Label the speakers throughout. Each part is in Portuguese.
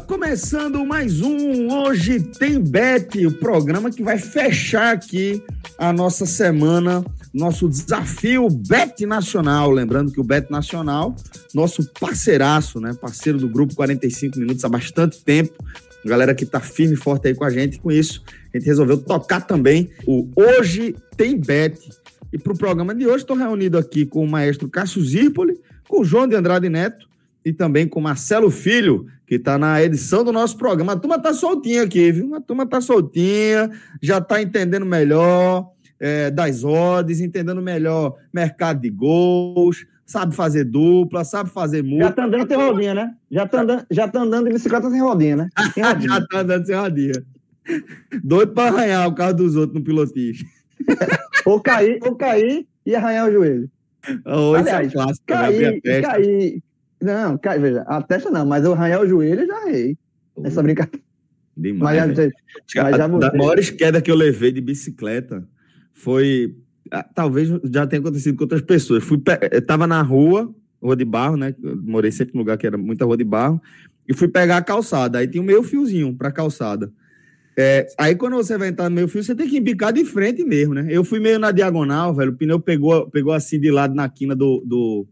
Speaker 1: Começando mais um Hoje Tem Bet, o programa que vai fechar aqui a nossa semana, nosso desafio Bet Nacional. Lembrando que o Bet Nacional, nosso parceiraço, né? Parceiro do grupo 45 Minutos há bastante tempo. Galera que tá firme e forte aí com a gente. Com isso, a gente resolveu tocar também o Hoje Tem Bet. E para o programa de hoje, estou reunido aqui com o maestro Cássio Zirpoli, com o João de Andrade Neto e também com Marcelo Filho, que está na edição do nosso programa. A turma está soltinha aqui, viu? A turma está soltinha, já está entendendo melhor é, das odds, entendendo melhor mercado de gols, sabe fazer dupla, sabe fazer
Speaker 2: Já tá andando sem rodinha, né? Já tá andando, já tá andando de bicicleta sem rodinha, né? Sem rodinha.
Speaker 1: já tá andando sem rodinha. Doido para arranhar o carro dos outros no pilotismo.
Speaker 2: ou cair, ou cair e arranhar o joelho.
Speaker 1: Oh, é
Speaker 2: Aliás,
Speaker 1: um clássico, né?
Speaker 2: Cair, cair. Não, cai, veja, a testa não, mas eu arranhar o joelho eu já arrei. Nessa brincadeira. Mas
Speaker 1: Demais,
Speaker 2: já,
Speaker 1: velho.
Speaker 2: mas já
Speaker 1: A- da maiores queda que eu levei de bicicleta foi. ah, Talvez já tenha acontecido com outras pessoas. Fui, pe- eu tava na rua, rua de barro, né? Eu morei sempre num lugar que era muita rua de barro, e fui pegar a calçada. Aí tinha um meio fiozinho pra calçada. É, aí quando você vai entrar no meio fio, você tem que embicar de frente mesmo, né? Eu fui meio na diagonal, velho. O pneu pegou, pegou assim de lado na quina do, do,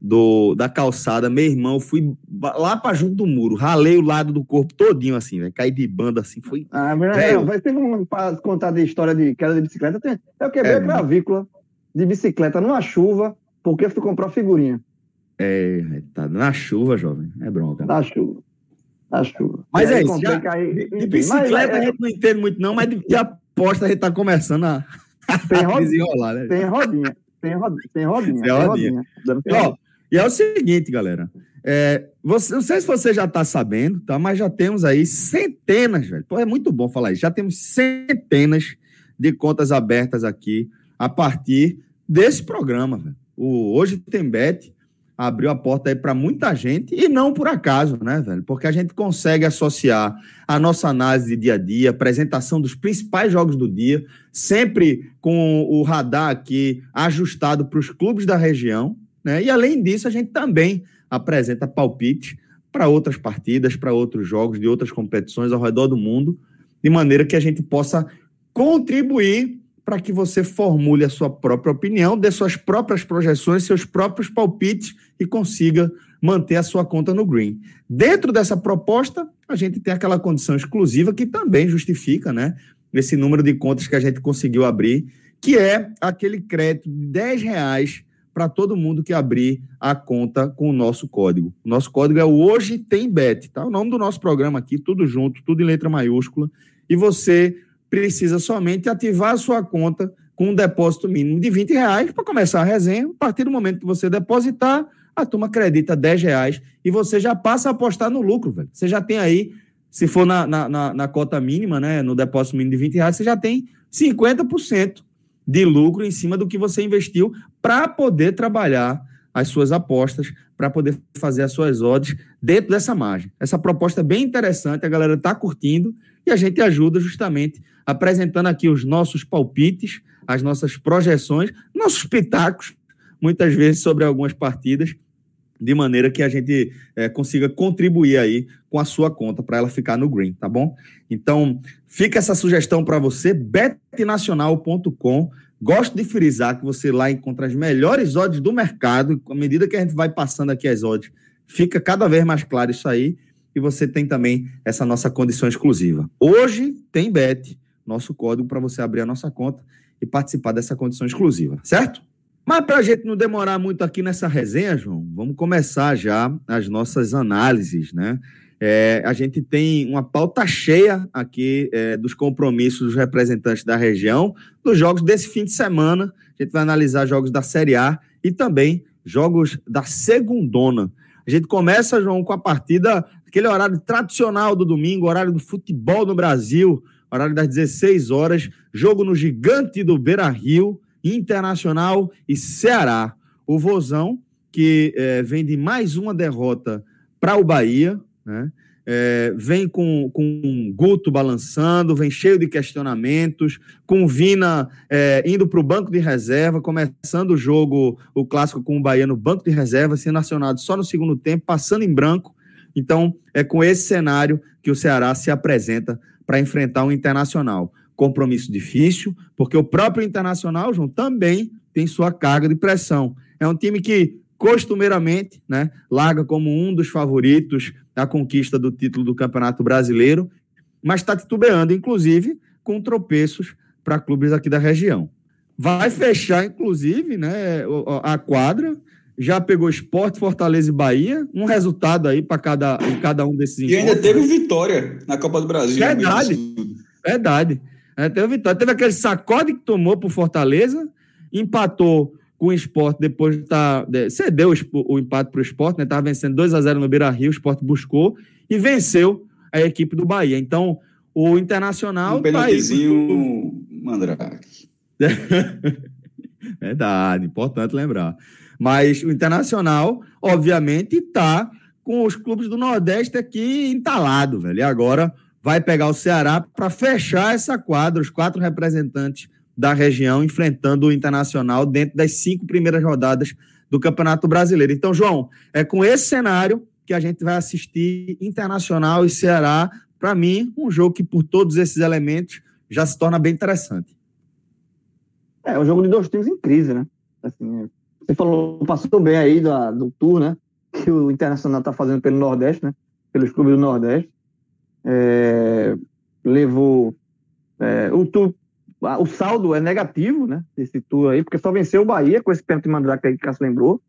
Speaker 1: do- da calçada. Meu irmão, fui lá pra junto do muro, ralei o lado do corpo todinho assim, velho. Caí de banda assim, foi
Speaker 2: Ah, mas não, vai ter um pra contar de história de queda de bicicleta. Tem, eu quebrei
Speaker 1: É,
Speaker 2: a clavícula de bicicleta numa chuva, porque fui comprar figurinha
Speaker 1: É, tá na chuva, jovem. É bronca.
Speaker 2: da chuva. Da chuva.
Speaker 1: Mas
Speaker 2: aí
Speaker 1: é isso, já-
Speaker 2: caí-
Speaker 1: De, de
Speaker 2: mas
Speaker 1: bicicleta
Speaker 2: é-
Speaker 1: a gente não entende muito, não, mas de, de aposta a gente tá começando a,
Speaker 2: tem, rodinha,
Speaker 1: desenrolar, né?
Speaker 2: tem rodinha. Tem rodinha. Tem rodinha.
Speaker 1: Tem
Speaker 2: Tem
Speaker 1: rodinha.
Speaker 2: rodinha. Dando
Speaker 1: E, ó, e é o seguinte, galera. É, você, não sei se você já tá sabendo, tá? Mas já temos aí centenas, velho. Pô, é muito bom falar isso. Já temos centenas de contas abertas aqui a partir desse programa, velho. O Hoje Tem Bet abriu a porta aí para muita gente e não por acaso, né, velho? Porque a gente consegue associar a nossa análise de dia a dia, apresentação dos principais jogos do dia, sempre com o radar aqui ajustado para os clubes da região, né? E além disso, a gente também apresenta palpite para outras partidas, para outros jogos de outras competições ao redor do mundo, de maneira que a gente possa contribuir para que você formule a sua própria opinião, dê suas próprias projeções, seus próprios palpites e consiga manter a sua conta no green. Dentro dessa proposta, a gente tem aquela condição exclusiva que também justifica, né, esse número de contas que a gente conseguiu abrir, que é aquele crédito de 10 reais para todo mundo que abrir a conta com o nosso código. O nosso código é o Hoje Tem Bet, tá? O nome do nosso programa aqui, tudo junto, tudo em letra maiúscula. E você precisa somente ativar a sua conta com um depósito mínimo de 20 reais para começar a resenha. A partir do momento que você depositar, a turma acredita 10 reais e você já passa a apostar no lucro, velho. Você já tem aí, se for na, na, na- na cota mínima, né, no depósito mínimo de 20 reais, você já tem 50% de lucro em cima do que você investiu para poder trabalhar as suas apostas, para poder fazer as suas odds dentro dessa margem. Essa proposta é bem interessante, a galera está curtindo e a gente ajuda justamente apresentando aqui os nossos palpites, as nossas projeções, nossos pitacos, muitas vezes sobre algumas partidas, de maneira que a gente eh, consiga contribuir aí com a sua conta para ela ficar no green, tá bom? Então, fica essa sugestão para você, betnacional.com. Gosto de frisar que você lá encontra as melhores odds do mercado. À medida que a gente vai passando aqui as odds, fica cada vez mais claro isso aí. E você tem também essa nossa condição exclusiva. Hoje tem Bet, nosso código para você abrir a nossa conta e participar dessa condição exclusiva, certo? Mas para a gente não demorar muito aqui nessa resenha, João, vamos começar já as nossas análises, né? É, a gente tem uma pauta cheia aqui é, dos compromissos dos representantes da região, dos jogos desse fim de semana. A gente vai analisar jogos da Série A e também jogos da Segundona. A gente começa, João, com a partida, aquele horário tradicional do domingo, horário do futebol no Brasil, horário das 16 horas, jogo no gigante do Beira Rio, Internacional e Ceará. O Vozão, que é, vem de mais uma derrota para o Bahia, né? É, vem com, com Guto balançando, vem cheio de questionamentos, com Vina é, indo para o banco de reserva, começando o jogo, o clássico com o Bahia no banco de reserva, sendo acionado só no segundo tempo, passando em branco. Então, é com esse cenário que o Ceará se apresenta para enfrentar o Internacional. Compromisso difícil, porque o próprio Internacional, João, também tem sua carga de pressão. É um time que costumeiramente, né, larga como um dos favoritos a conquista do título do Campeonato Brasileiro, mas está titubeando, inclusive, com tropeços para clubes aqui da região. Vai fechar, inclusive, né, a quadra. Já pegou Esporte, Fortaleza e Bahia. Um resultado aí para cada, cada um desses
Speaker 3: E ainda teve vitória na Copa do Brasil.
Speaker 1: Verdade. Verdade. É, teve vitória. Teve aquele sacode que tomou para Fortaleza, empatou com o esporte depois de tá, cedeu o, o empate para o esporte, né? Estava vencendo 2 a 0 no Beira Rio, o esporte buscou e venceu a equipe do Bahia. Então, o Internacional.
Speaker 3: Um penaltizinho tá Mandrake.
Speaker 1: Verdade, importante lembrar. Mas o Internacional, obviamente, está com os clubes do Nordeste aqui entalado, velho. E agora vai pegar o Ceará para fechar essa quadra, os quatro representantes da região enfrentando o Internacional dentro das cinco primeiras rodadas do Campeonato Brasileiro. Então, João, é com esse cenário que a gente vai assistir Internacional e Ceará. Para mim, um jogo que, por todos esses elementos, já se torna bem interessante.
Speaker 2: É, um jogo de dois times em crise, né? Assim, você falou, passou bem aí do, do tour, né? Que o Internacional está fazendo pelo Nordeste, né? Pelos clubes do Nordeste. É, levou é, o o saldo é negativo, né? Desse tour aí, porque só venceu o Bahia com esse pênalti Mandrake aí que o Cássio lembrou.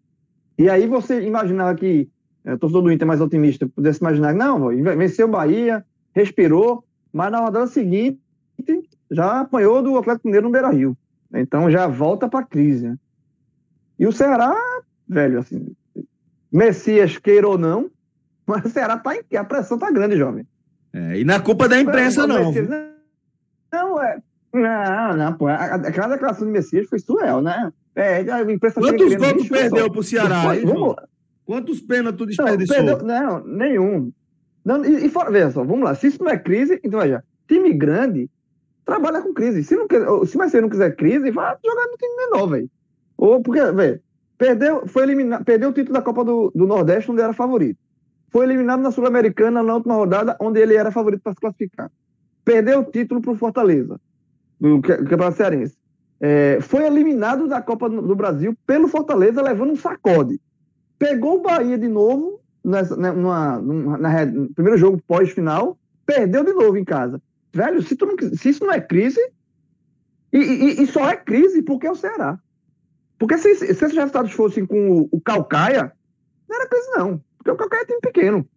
Speaker 2: E aí você imaginava que, é, torcedor do Inter mais otimista, pudesse imaginar, não, venceu o Bahia, respirou, mas na rodada seguinte já apanhou do Atlético Mineiro no Beira Rio. Então já volta para a crise. Né? E o Ceará, velho, assim, Messias queira ou não, mas o Ceará tá em, a pressão tá grande, jovem.
Speaker 1: É, e na culpa da imprensa, não.
Speaker 2: Não, é, não, não, pô. Aquela declaração de Messias foi surreal, né?
Speaker 1: É, a imprensa Quantos gols perdeu pro Ceará? Aí, vamos Quantos pênaltis tu desperdiçou?
Speaker 2: Não, não nenhum. Não, e, e fora, veja só, vamos lá. Se isso não é crise, então veja, time grande trabalha com crise. Se, não quer, se mais não quiser crise, vai jogar no time menor, velho. Ou porque, velho, perdeu, foi eliminado, perdeu o título da Copa do, do Nordeste, onde era favorito. Foi eliminado na Sul-Americana na última rodada, onde ele era favorito para se classificar. Perdeu o título para o Fortaleza do Campeonato Cearense. É, foi eliminado da Copa do Brasil pelo Fortaleza, levando um sacode. Pegou o Bahia de novo, nessa, né, numa, numa, na, no primeiro jogo pós-final, perdeu de novo em casa. Velho, se, não, se isso não é crise, e, e, e, só é crise porque é o Ceará. Porque se, se esses resultados fossem com o, o Calcaia, não era crise, não. Porque o Calcaia é time pequeno.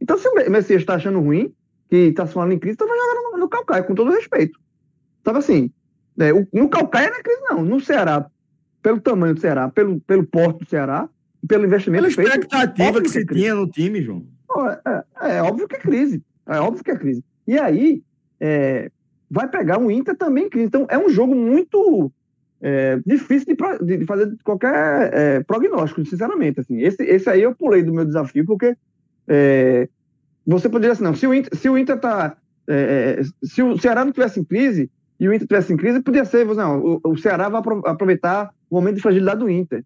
Speaker 2: Então, se o Messias está achando ruim, que está se falando em crise, então vai jogar no, no Calcaia, com todo respeito. Tava assim, é, no Calcaia não é crise, não. No Ceará, pelo tamanho do Ceará, pelo, pelo porte do Ceará, pelo investimento
Speaker 1: Pela feito. expectativa que, que você tinha no time, João.
Speaker 2: É, é, é, óbvio que é crise. É óbvio que é crise. E aí, é, vai pegar um Inter também crise. Então, é um jogo muito é, difícil de, de, fazer qualquer é, prognóstico, sinceramente. Assim. Esse, esse aí eu pulei do meu desafio, porque é, você poderia assim, não, se o Inter, se o Inter tá. É, se o Ceará não tivesse em crise, e o Inter tivesse em crise, podia ser, não, o, o Ceará vai aproveitar o momento de fragilidade do Inter.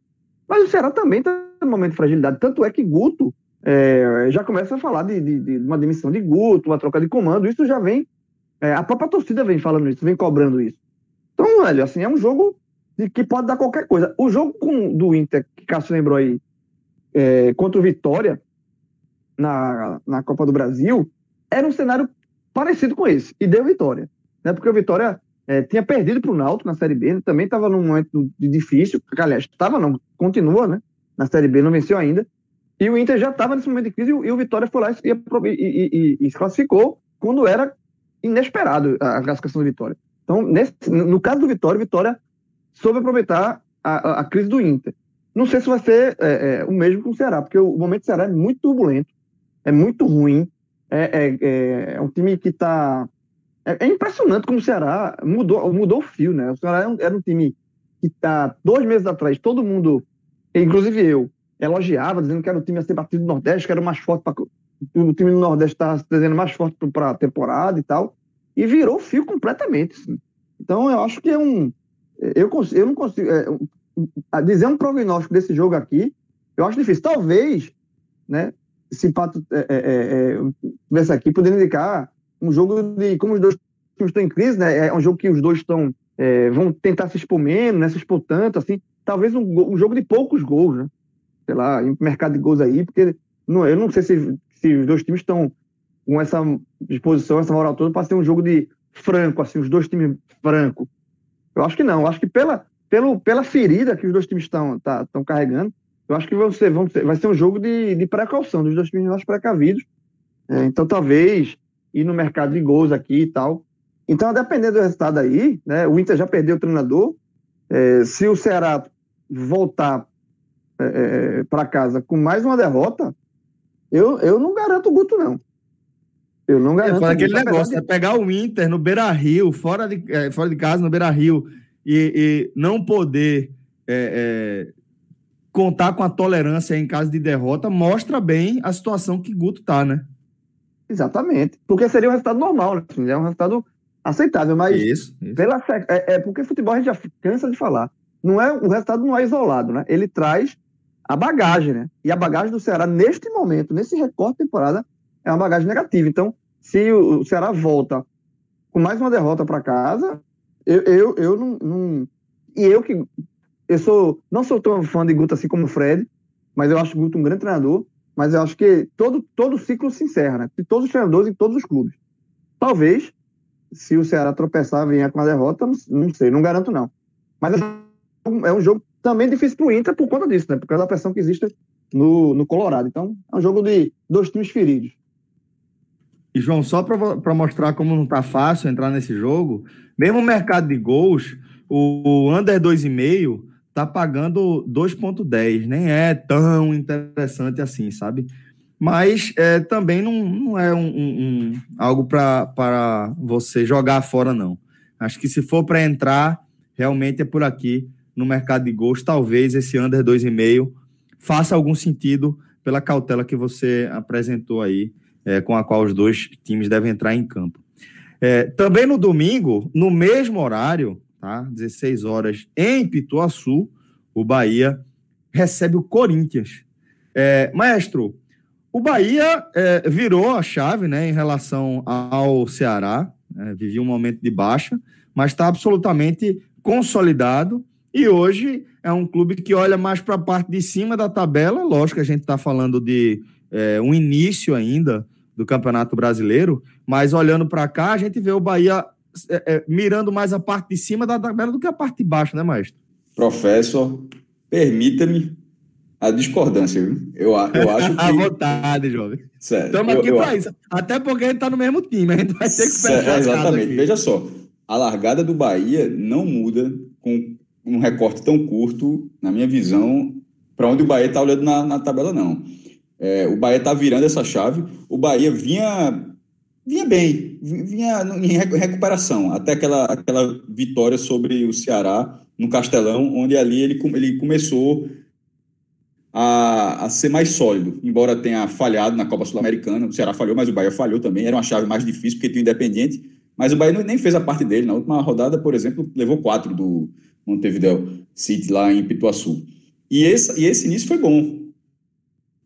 Speaker 2: Mas o Ceará também está no momento de fragilidade. Tanto é que Guto é, já começa a falar de, de, de, uma demissão de Guto, uma troca de comando. Isso já vem. É, a própria torcida vem falando isso, vem cobrando isso. Então, velho, assim, é um jogo de, que pode dar qualquer coisa. O jogo com, do Inter, que Cássio lembrou aí, é, contra o Vitória, na, na Copa do Brasil, era um cenário parecido com esse, e deu vitória né? Porque o Vitória é, tinha perdido para o Náutico na Série B, ele também estava num momento difícil, aliás, estava não, continua, né? Na Série B, não venceu ainda. E o Inter já estava nesse momento de crise e, o Vitória foi lá e, e, e, e, se classificou quando era inesperado a classificação do Vitória. Então, nesse, no caso do Vitória, o Vitória soube aproveitar a, a, crise do Inter. Não sei se vai ser é, é, o mesmo com o Ceará, porque o, momento do Ceará é muito turbulento, é muito ruim, é, é, é, é um time que está é, é, impressionante como o Ceará mudou, mudou o fio, né? O Ceará era um, era um time que tá dois meses atrás, todo mundo, inclusive eu, elogiava, dizendo que era o time a ser batido do Nordeste, que era o mais forte para o time do Nordeste está se trazendo mais forte para a temporada e tal, e virou fio completamente. Assim. Então eu acho que é um, eu, eu não consigo é, dizer um prognóstico desse jogo aqui, eu acho difícil. Talvez, né? Se Pato é, é, é, aqui, poderia indicar um jogo de. Como os dois times estão em crise, né? É um jogo que os dois estão. É, vão tentar se expor menos, né? Se expor tanto, assim. Talvez um, um, jogo de poucos gols, né? Sei lá, em mercado de gols aí, porque não, eu não sei se, se os dois times estão com essa disposição, essa moral toda, para ser um jogo de franco, assim, os dois times franco. Eu acho que não. Eu acho que pela, pelo, pela ferida que os dois times estão tá, carregando, eu acho que vão ser, vão ser, vai ser um jogo de, de precaução, dos dois times mais precavidos. É, então, talvez ir no mercado de gols aqui e tal. Então, dependendo do resultado aí, né, o Inter já perdeu o treinador. É, se o Ceará voltar é, é para casa com mais uma derrota, eu, eu não garanto o Guto, não. Eu não garanto.
Speaker 1: É, aquele negócio, de... é pegar o Inter no Beira Rio, fora de, é, fora de casa, no Beira Rio, e, e não poder é, é, contar com a tolerância em caso de derrota, mostra bem a situação que Guto tá, né?
Speaker 2: Exatamente. Porque seria um resultado normal, né? É um resultado aceitável, mas
Speaker 1: isso, isso.
Speaker 2: Pela, é, é, porque futebol a gente já cansa de falar. Não é, o resultado não é isolado, né? Ele traz a bagagem, né? E a bagagem do Ceará, neste momento, nesse recorte de temporada, é uma bagagem negativa. Então, se o, Ceará volta com mais uma derrota para casa, eu, eu, eu não, não, E eu que. Eu sou, não sou tão fã de Guto assim como o Fred, mas eu acho o Guto um grande treinador mas eu acho que todo, todo ciclo se encerra, né? De todos os treinadores em todos os clubes. Talvez, se o Ceará tropeçar, venha com a derrota, não, não sei, não garanto não. Mas é um jogo também difícil para o Inter por conta disso, né? Por causa da pressão que existe no, no Colorado. Então, é um jogo de dois times feridos.
Speaker 1: João, só para mostrar como não está fácil entrar nesse jogo, mesmo mercado de gols, o, under 2,5 tá pagando 2,10. Nem é tão interessante assim, sabe? Mas é, também não, não é um, um, um algo para você jogar fora, não. Acho que se for para entrar, realmente é por aqui, no mercado de gols. Talvez esse under 2,5 faça algum sentido pela cautela que você apresentou aí, é, com a qual os dois times devem entrar em campo. É, também no domingo, no mesmo horário, tá? 16 horas, em Pituaçu, o Bahia recebe o Corinthians. É, maestro, o Bahia é, virou a chave né, em relação ao Ceará, é, vivia um momento de baixa, mas está absolutamente consolidado e hoje é um clube que olha mais para a parte de cima da tabela. Lógico que a gente está falando de é, um início ainda do Campeonato Brasileiro, mas olhando para cá, a gente vê o Bahia é, é, mirando mais a parte de cima da tabela do que a parte de baixo, né, Maestro?
Speaker 3: Professor, permita-me a discordância, viu? Eu, eu acho que.
Speaker 1: à vontade, jovem. Estamos aqui para isso. Até porque a gente está no mesmo time, a gente vai ter que fechar.
Speaker 3: Exatamente. Veja só, a largada do Bahia não muda com um recorte tão curto, na minha visão, para onde o Bahia está olhando na, na, tabela, não. É, o Bahia está virando essa chave. O Bahia vinha vinha bem, vinha em recuperação, até aquela, aquela vitória sobre o Ceará no Castelão, onde ali ele, ele começou a, a ser mais sólido, embora tenha falhado na Copa Sul-Americana, o Ceará falhou, mas o Bahia falhou também, era uma chave mais difícil porque tinha o Independente, mas o Bahia nem fez a parte dele, na última rodada, por exemplo, levou quatro do Montevideo City lá em Pituaçu. E esse, e esse início foi bom,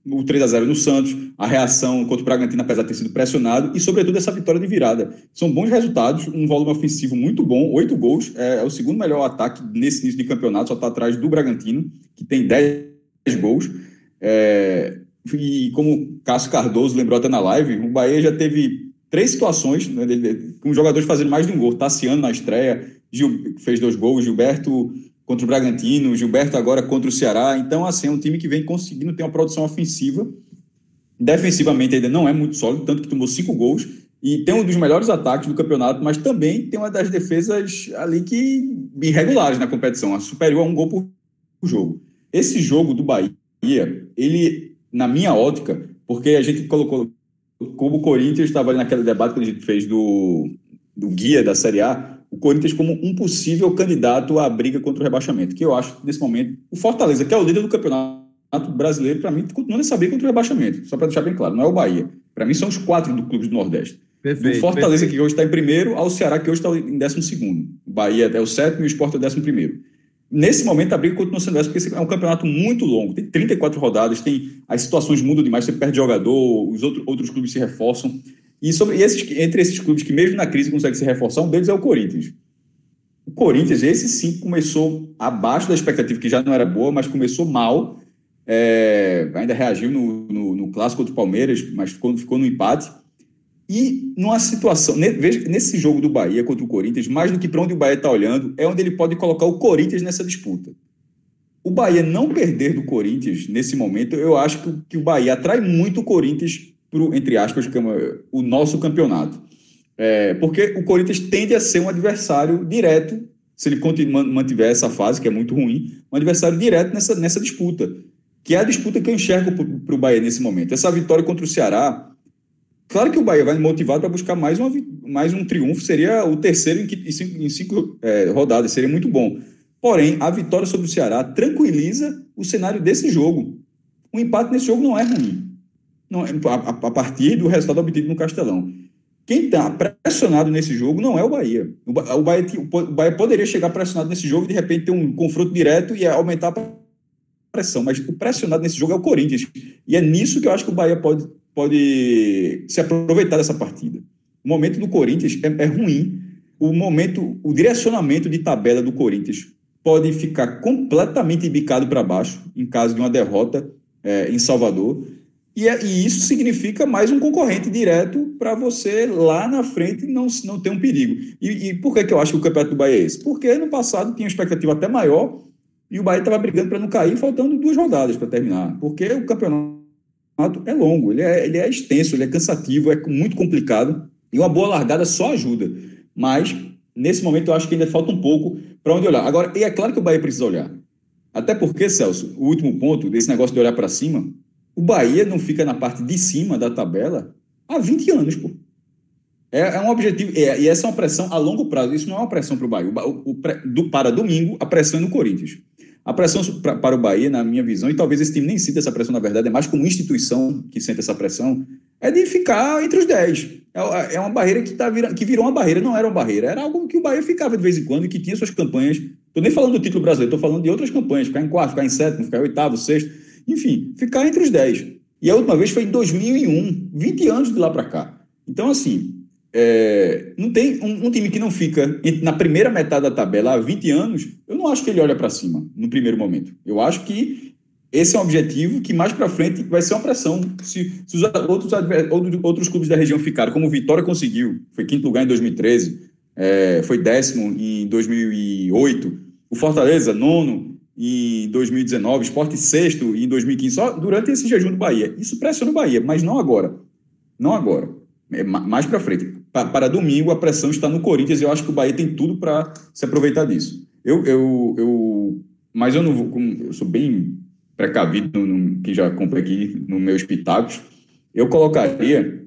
Speaker 3: o 3 a 0 no Santos, a reação contra o Bragantino, apesar de ter sido pressionado, e sobretudo essa vitória de virada. São bons resultados, um volume ofensivo muito bom, oito gols, é, é, o segundo melhor ataque nesse início de campeonato, só está atrás do Bragantino, que tem 10 gols. É, e como Cássio Cardoso lembrou até na live, o Bahia já teve três situações, né, com jogadores fazendo mais de um gol. Tassiano na estreia, Gil, fez dois gols, Gilberto contra o Bragantino, Gilberto agora contra o Ceará. Então, assim, é um time que vem conseguindo ter uma produção ofensiva. Defensivamente ainda não é muito sólido, tanto que tomou cinco gols e tem um dos melhores ataques do campeonato, mas também tem uma das defesas ali que irregulares na competição, superior a um gol por jogo. Esse jogo do Bahia, ele, na minha ótica, porque a gente colocou como o Corinthians estava ali naquele debate que a gente fez do, do guia da Série A, o Corinthians como um possível candidato à briga contra o rebaixamento, que eu acho, nesse momento, o Fortaleza, que é o líder do campeonato brasileiro, para mim, continua nessa briga contra o rebaixamento, só para deixar bem claro, não é o Bahia. Para mim, são os quatro do clube do Nordeste. Perfeito, do Fortaleza, perfeito. que hoje está em primeiro, ao Ceará, que hoje está em décimo segundo. O Bahia é o sétimo e o Sport é o décimo primeiro. Nesse momento, a briga continua sendo essa, porque é um campeonato muito longo. Tem 34 rodadas, tem as situações mudam demais, você perde jogador, os outro, outros clubes se reforçam. E, sobre, e esses, entre esses clubes que, mesmo na crise, conseguem se reforçar, um deles é o Corinthians. O Corinthians, esse sim, começou abaixo da expectativa, que já não era boa, mas começou mal. É, ainda reagiu no, no, no clássico contra o Palmeiras, mas ficou, ficou no empate. E numa situação, veja, nesse jogo do Bahia contra o Corinthians, mais do que para onde o Bahia está olhando, é onde ele pode colocar o Corinthians nessa disputa. O Bahia não perder do Corinthians nesse momento, eu acho que, que o Bahia atrai muito o Corinthians para, entre aspas, é o nosso campeonato. É, porque o Corinthians tende a ser um adversário direto, se ele mantiver essa fase, que é muito ruim, um adversário direto nessa, nessa disputa, que é a disputa que eu enxergo para o Bahia nesse momento. Essa vitória contra o Ceará Claro que o Bahia vai motivado para buscar mais, uma, mais um triunfo, seria o terceiro em, em cinco, em cinco é, rodadas, seria muito bom. Porém, a vitória sobre o Ceará tranquiliza o cenário desse jogo. O empate nesse jogo não é ruim, não, a, a partir do resultado obtido no Castelão. Quem está pressionado nesse jogo não é o Bahia. O, o, Bahia. o Bahia poderia chegar pressionado nesse jogo e de repente ter um confronto direto e aumentar a pressão, mas o pressionado nesse jogo é o Corinthians. E é nisso que eu acho que o Bahia pode pode se aproveitar dessa partida. O momento do Corinthians é, é ruim. O momento, o direcionamento de tabela do Corinthians pode ficar completamente bicado para baixo em caso de uma derrota é, em Salvador. E, é, e, isso significa mais um concorrente direto para você lá na frente não, não ter um perigo. E, e, por que, que eu acho que o campeonato do Bahia é esse? Porque ano passado tinha expectativa até maior e o Bahia estava brigando para não cair, faltando duas rodadas para terminar. Porque o campeonato é longo, ele é, ele é extenso, ele é cansativo, é muito complicado. E uma boa largada só ajuda. Mas, nesse momento, eu acho que ainda falta um pouco para onde olhar. Agora, e é claro que o Bahia precisa olhar. Até porque, Celso, o último ponto desse negócio de olhar para cima, o Bahia não fica na parte de cima da tabela há 20 anos, pô. É, é um objetivo, é, e essa é uma pressão a longo prazo. Isso não é uma pressão para o Bahia. Do, para domingo, a pressão é no Corinthians. A pressão pra, para o Bahia, na minha visão, e talvez esse time nem sinta essa pressão, na verdade, é mais como instituição que sente essa pressão, é de ficar entre os 10. É, é uma barreira que, tá que virou uma barreira, não era uma barreira, era algo que o Bahia ficava de vez em quando e que tinha suas campanhas. Estou nem falando do título brasileiro, estou falando de outras campanhas, ficar em quarto, ficar em sétimo, ficar em oitavo, sexto, enfim, ficar entre os 10. E a última vez foi em 2001, 20 anos de lá para cá. Então, assim, é, não tem um, um, time que não fica na primeira metade da tabela há 20 anos, eu não acho que ele olha para cima no primeiro momento. Eu acho que esse é um objetivo que mais para frente vai ser uma pressão. Se, se os outros, outros clubes da região ficaram, como o Vitória conseguiu, foi quinto lugar em 2013, é, foi décimo em 2008, o Fortaleza, nono em 2019, Esporte sexto em 2015, só durante esse jejum do Bahia. Isso pressiona o Bahia, mas não agora. Não agora. É mais para frente para domingo a pressão está no Corinthians e eu acho que o Bahia tem tudo para se aproveitar disso. Eu, eu, eu, mas eu não vou, eu sou bem precavido no, no, que já comprei aqui no meus pitacos. Eu colocaria,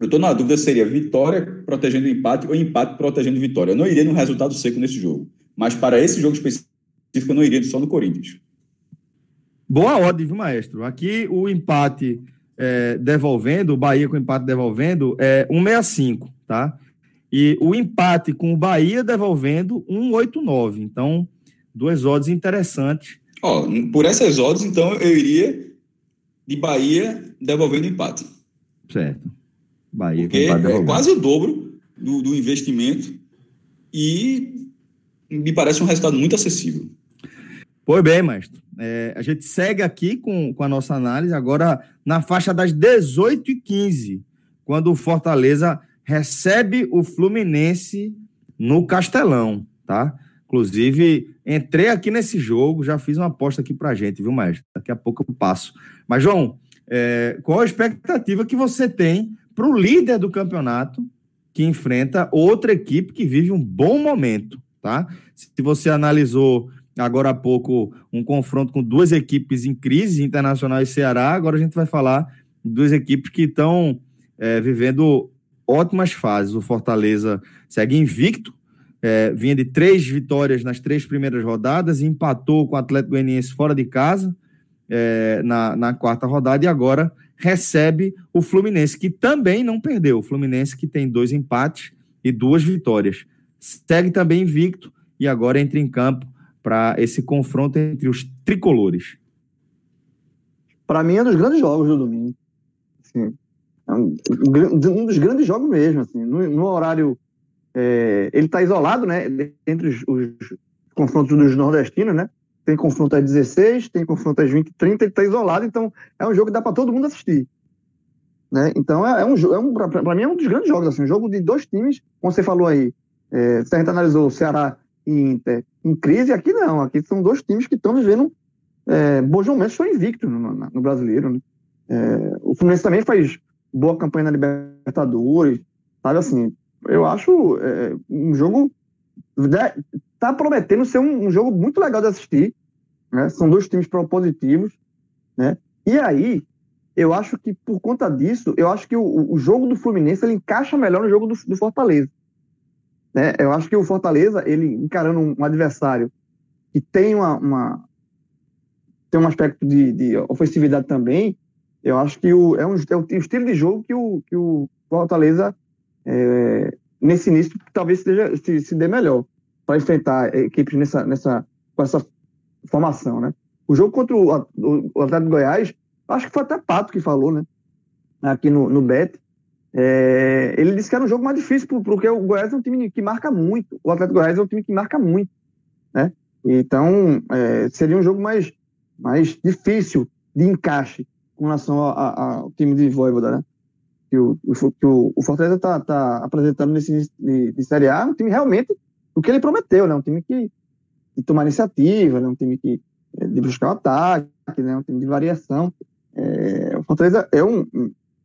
Speaker 3: eu estou na dúvida seria vitória protegendo empate ou empate protegendo vitória. Eu não iria no resultado seco nesse jogo, mas para esse jogo específico eu não iria só no Corinthians.
Speaker 1: Boa ordem, viu, maestro? Aqui o empate é, devolvendo, o Bahia com empate devolvendo, é 165 tá? E o empate com o Bahia devolvendo 1,89. Então, duas odds interessantes.
Speaker 3: Ó, por essas odds, então, eu iria de Bahia devolvendo empate.
Speaker 1: Certo.
Speaker 3: Bahia Porque é quase o dobro do, do investimento e me parece um resultado muito acessível.
Speaker 1: Pois bem, mestre. É, a gente segue aqui com, com a nossa análise, agora na faixa das 18 e 15, quando o Fortaleza recebe o Fluminense no Castelão, tá? Inclusive, entrei aqui nesse jogo, já fiz uma aposta aqui pra gente, viu, Maestro? Daqui a pouco eu passo. Mas, João, é, qual a expectativa que você tem para o líder do campeonato que enfrenta outra equipe que vive um bom momento, tá? Se você analisou agora há pouco um confronto com duas equipes em crise, Internacional e Ceará, agora a gente vai falar de duas equipes que estão é, vivendo ótimas fases. O Fortaleza segue invicto, é, vinha de três vitórias nas três primeiras rodadas, empatou com o Atlético Goianiense fora de casa é, na, na quarta rodada e agora recebe o Fluminense, que também não perdeu. O Fluminense que tem dois empates e duas vitórias. Segue também invicto e agora entra em campo para esse confronto entre os tricolores.
Speaker 2: Para mim é um dos grandes jogos do domingo. Assim, é um, um, dos grandes jogos mesmo. Assim, no, no horário. É, ele está isolado, né? Entre os, os confrontos dos nordestinos, né? tem confronto às 16, tem confronto às 20 e 30, ele está isolado, então é um jogo que dá para todo mundo assistir. Né? Então é, é um jogo, é um, para mim é um dos grandes jogos, assim, um jogo de dois times, como você falou aí, é, gente analisou o Ceará e Inter em crise, aqui não, aqui são dois times que estão vivendo é, bons foi invicto no, no, no brasileiro. Né? É, o Fluminense também faz boa campanha na Libertadores, sabe assim, eu acho é, um jogo tá prometendo ser um, um, jogo muito legal de assistir. Né? São dois times propositivos. Né? E aí, eu acho que por conta disso, eu acho que o, o jogo do Fluminense ele encaixa melhor no jogo do, do Fortaleza. Né? Eu acho que o Fortaleza, ele encarando um, adversário que tem uma, uma, tem um aspecto de, de, ofensividade também, eu acho que o, é, um, é o estilo de jogo que o, que o Fortaleza, é, nesse início, talvez seja, se, se dê melhor para enfrentar equipes nessa, nessa, com essa formação, né? O jogo contra o, o, o Atlético Goiás, acho que foi até Pato que falou, né? Aqui no, no Bet. É, ele disse que era um jogo mais difícil, porque o Goiás é um time que marca muito. O Atlético Goiás é um time que marca muito, né? Então, é, seria um jogo mais, mais difícil de encaixe com relação ao time de Voivoda, né? Que o, que o, o Fortaleza está tá apresentando nesse de, de Série A, um time realmente o que ele prometeu, né? Um time que de tomar iniciativa, né? um time que é, de buscar o ataque, né? Um time de variação. É, o Fortaleza é um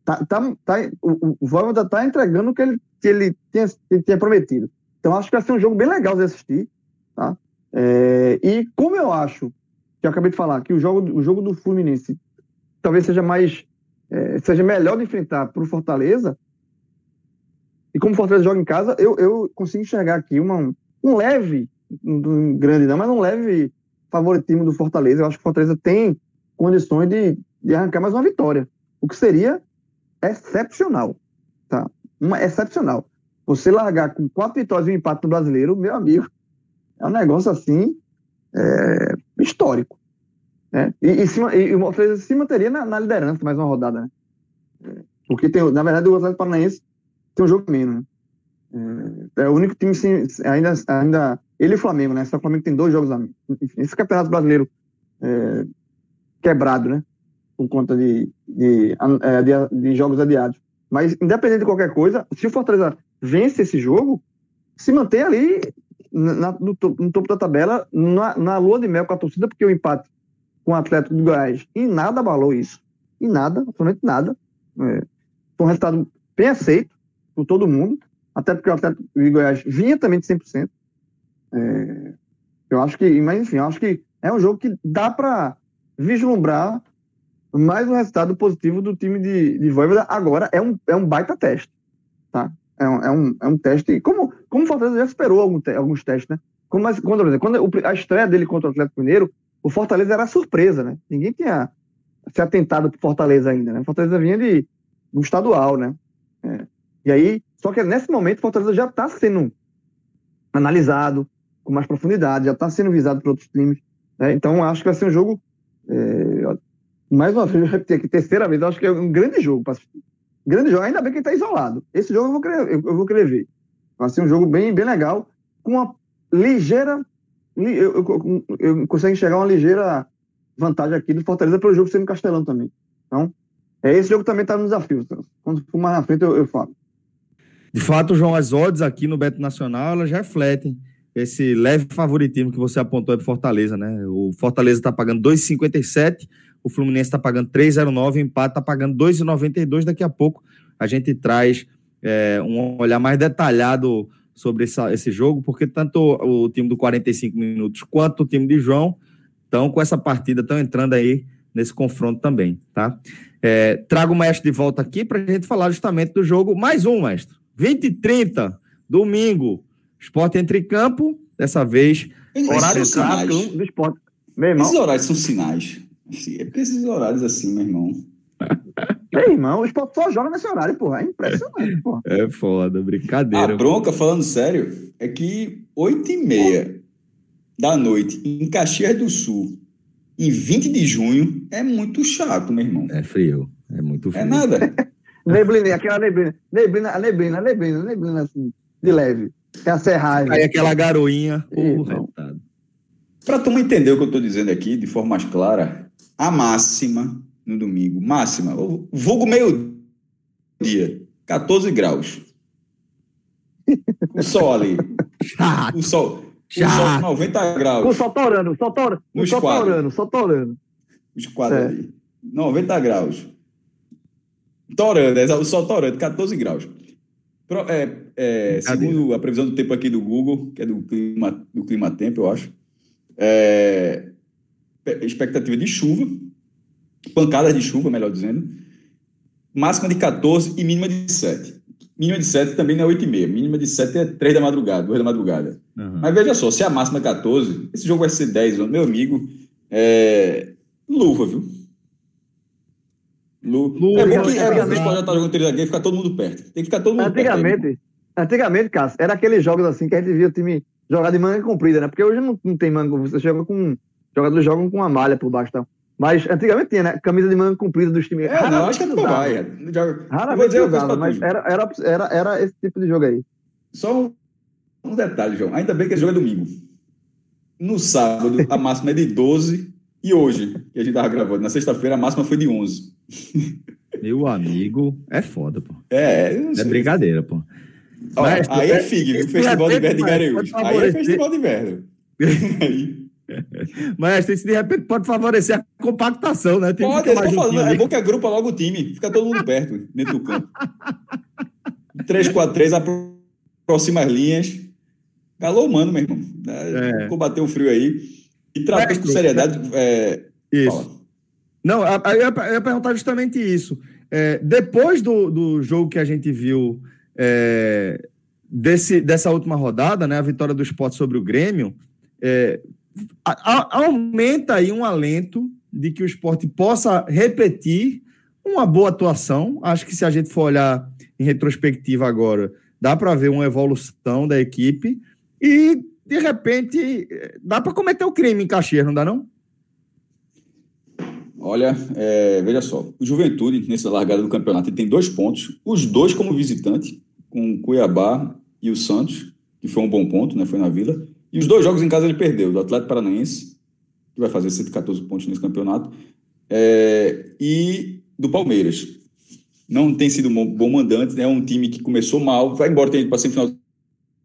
Speaker 2: tá, tá, tá o, o Voivoda está entregando o que ele, que ele tinha, tinha prometido. Então acho que vai ser um jogo bem legal de assistir, tá? É, e como eu acho que eu acabei de falar que o jogo, o jogo do Fluminense talvez seja mais é, seja melhor de enfrentar para o Fortaleza, e como o Fortaleza joga em casa, eu, eu consigo enxergar aqui uma, um leve, um grande não, mas um leve favoritismo do Fortaleza. Eu acho que o Fortaleza tem condições de, de arrancar mais uma vitória, o que seria excepcional. Tá? Uma excepcional. Você largar com quatro vitórias e um empate no brasileiro, meu amigo, é um negócio assim é, histórico. Né? E, e, se, e, o Fortaleza se manteria na, na liderança mais uma rodada. Né? Porque tem, na verdade, o Atlético Paranaense tem um jogo menos. Né? É, é, o único time sim, ainda, ainda. Ele e o Flamengo, né? Só o Flamengo tem dois jogos a menos. Esse campeonato brasileiro é, quebrado, né? Por conta de, de, é, de, de, jogos adiados. Mas, independente de qualquer coisa, se o Fortaleza vence esse jogo, se mantém ali na, no, no, topo da tabela, na, na lua de mel com a torcida, porque o empate com o Atlético do Goiás, e nada abalou isso. E nada, absolutamente nada. É, foi um resultado bem aceito por todo mundo, até porque o Atlético de Goiás vinha também de 100%. É, eu acho que, mas enfim, eu acho que é um jogo que dá para vislumbrar mais um resultado positivo do time de, de Voivoda. Agora é um, é um baita teste, tá? É um, é um, é um teste. Como, como o Fortaleza já esperou algum te, alguns testes, né? Como, mas, quando, quando a estreia dele contra o Atlético Mineiro, o Fortaleza era surpresa, né? Ninguém tinha se atentado para Fortaleza ainda, né? O Fortaleza vinha de um estadual, né? É. E aí, só que nesse momento, o Fortaleza já está sendo analisado com mais profundidade, já está sendo visado por outros times. Né? Então, acho que vai ser um jogo. É, mais uma vez, eu repetir aqui, terceira vez, acho que é um grande jogo para assistir. Grande jogo, ainda bem que ele está isolado. Esse jogo eu vou querer, eu, eu, vou querer ver. Vai ser um jogo bem, bem legal, com uma ligeira. Eu, eu, eu consigo enxergar uma ligeira vantagem aqui do Fortaleza pelo jogo ser no Castelão também. Então, é, esse jogo também está no desafio. Quando for mais na frente, eu, eu falo.
Speaker 1: De fato, João, as odds aqui no Beto Nacional, elas refletem esse leve favoritismo que você apontou para Fortaleza, né? O Fortaleza está pagando 2,57, o Fluminense está pagando 3,09, o empate está pagando 2,92. Daqui a pouco a gente traz é, um olhar mais detalhado sobre essa, esse jogo, porque tanto o time do 45 minutos quanto o time de João estão com essa partida, estão entrando aí nesse confronto também, tá? É, trago o mestre de volta aqui para a gente falar justamente do jogo. Mais um, mestre. 20 e 30, domingo. Esporte entre campo, dessa vez.
Speaker 2: Horário clássico do esporte.
Speaker 3: Meu irmão. Esses horários são sinais. É porque esses horários assim, meu irmão.
Speaker 2: Meu irmão, o esporte só joga nesse horário, porra. É impressionante, porra.
Speaker 1: É foda, brincadeira.
Speaker 3: A bronca, falando sério, é que 8 e meia da noite em Caxias do Sul, em 20 de junho, é muito chato, meu irmão.
Speaker 1: É frio. É muito é frio.
Speaker 3: É nada.
Speaker 2: neblina, aquela neblina. Neblina, a neblina, a neblina, a neblina assim, de leve. É a serragem.
Speaker 1: Aí aquela garoinha.
Speaker 3: Para tu entender o que eu estou dizendo aqui, de forma mais clara, a máxima no domingo, máxima, o vulgo meio-dia, 14 graus. O sol ali.
Speaker 1: Chato.
Speaker 3: O sol. Chato. O sol 90 graus.
Speaker 2: O sol torando, o sol torando. O sol torando, o sol torando.
Speaker 3: Os quadros é. ali. 90 graus. Torando, é o sol torando, 14 graus. É, é, segundo a previsão do tempo aqui do Google, que é do clima, do clima tempo, eu acho, é, expectativa de chuva, pancadas de chuva, melhor dizendo, máxima de 14 e mínima de 7. Mínima de 7 também não é 8 e meia, mínima de 7 é 3 da madrugada, 2 da madrugada. Uhum. Mas veja só, se a máxima é 14, esse jogo vai ser 10, meu amigo, é, luva, viu? Lu... É bom que é, às vezes pode estar jogando três zagueiros, ficar todo mundo perto. Tem que ficar todo mundo
Speaker 2: antigamente,
Speaker 3: perto.
Speaker 2: Antigamente, Cássio, era aqueles jogos assim que a gente via o time jogar de manga comprida, né? Porque hoje não, não tem manga, você joga com. Jogadores jogam com uma malha por baixo. Tá? Mas antigamente tinha, né? Camisa de manga comprida dos times.
Speaker 3: É, não, acho que é vai.
Speaker 2: Raramente usava, mas era, era, era, era esse tipo de jogo aí.
Speaker 3: Só um, um detalhe, João. Ainda bem que esse jogo é domingo. No sábado, a máxima é de 12 e hoje, que a gente tava gravando, na sexta-feira, a máxima foi de 11.
Speaker 1: Meu amigo, é foda, pô.
Speaker 3: É,
Speaker 1: é brincadeira, pô.
Speaker 3: Mas, aí é FIG, viu? Festival de Inverno de Garanhuns. Aí é Festival de Inverno.
Speaker 1: Mas isso de repente pode favorecer a compactação, né?
Speaker 3: Tem pode, é, falando, é bom que agrupa logo o time, fica todo mundo perto, dentro do campo. 3-4-3, aproxima as linhas. Calor humano, meu irmão. É. Combater o frio aí. E tratando com seriedade. É,
Speaker 1: isso. Fala. Não, eu ia, eu ia perguntar justamente isso. É, depois do, do jogo que a gente viu é, desse, dessa última rodada, né, a vitória do esporte sobre o Grêmio, é, a, a, aumenta aí um alento de que o esporte possa repetir uma boa atuação. Acho que se a gente for olhar em retrospectiva agora, dá para ver uma evolução da equipe e, de repente, dá para cometer o crime em Caxias, não dá não?
Speaker 3: Olha, é, veja só, o Juventude, nessa largada do campeonato, tem dois pontos, os dois como visitante, com o Cuiabá e o Santos, que foi um bom ponto, né? Foi na Vila. E os dois jogos em casa ele perdeu, do Atlético Paranaense, que vai fazer 114 pontos nesse campeonato, é, e do Palmeiras. Não tem sido um bom mandante, é um time que começou mal, vai embora, tem ido para semifinal do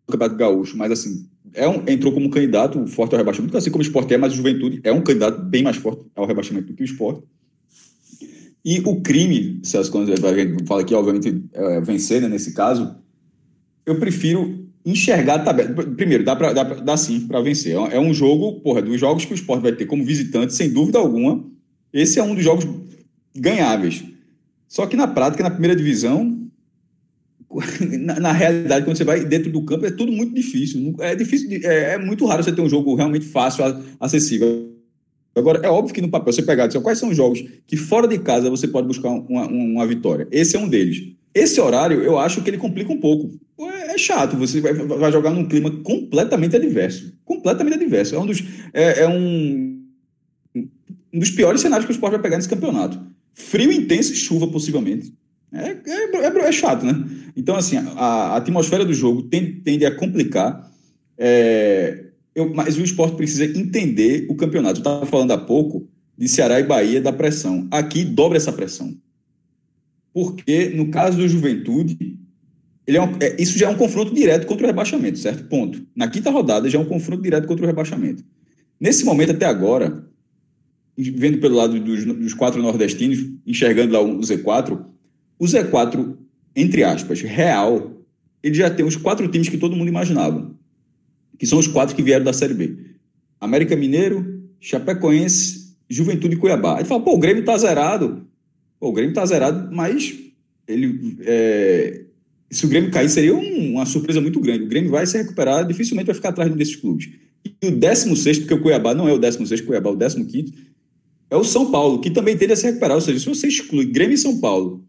Speaker 3: Campeonato Gaúcho, mas assim, é um, entrou como candidato forte ao rebaixamento, assim como o Sport é, mas o Juventude é um candidato bem mais forte ao rebaixamento do que o Sport. E o crime, Celso, quando a gente fala aqui, obviamente, é, vencer, né, nesse caso, eu prefiro enxergar a tabela. Primeiro, dá, pra, dá, dá sim para vencer. É um jogo, porra, dos jogos que o Sport vai ter como visitante, sem dúvida alguma, esse é um dos jogos ganháveis. Só que na prática, na primeira divisão, na, na, realidade, quando você vai dentro do campo, é tudo muito difícil. É difícil, é, é muito raro você ter um jogo realmente fácil, acessível. Agora, é óbvio que no papel você pegar, quais são os jogos que fora de casa você pode buscar uma, uma, vitória. Esse é um deles. Esse horário, eu acho que ele complica um pouco. É, é chato, você vai, vai, jogar num clima completamente adverso. Completamente adverso. É um dos, é, é um, um dos piores cenários que o esporte vai pegar nesse campeonato. Frio intenso e chuva, possivelmente. É, é, é, é chato, né? Então, assim, a, a atmosfera do jogo tende, tende a complicar, é, eu, mas o esporte precisa entender o campeonato. Eu estava falando há pouco de Ceará e Bahia da pressão. Aqui dobra essa pressão. Porque, no caso do Juventude, ele é, um, é isso já é um confronto direto contra o rebaixamento, certo? Ponto. Na quinta rodada já é um confronto direto contra o rebaixamento. Nesse momento, até agora, vendo pelo lado dos, dos quatro nordestinos, enxergando lá o Z4, o Z4, entre aspas, real, ele já tem os quatro times que todo mundo imaginava, que são os quatro que vieram da Série B. América Mineiro, Chapecoense, Juventude e Cuiabá. Ele fala, pô, o Grêmio tá zerado. Pô, o Grêmio tá zerado, mas ele, é, se o Grêmio cair, seria um, uma surpresa muito grande. O Grêmio vai se recuperar, dificilmente vai ficar atrás desses clubes. E o 16, porque o Cuiabá não é o 16, o Cuiabá é o 15, é o São Paulo, que também tende a se recuperar. Ou seja, se você exclui Grêmio e São Paulo,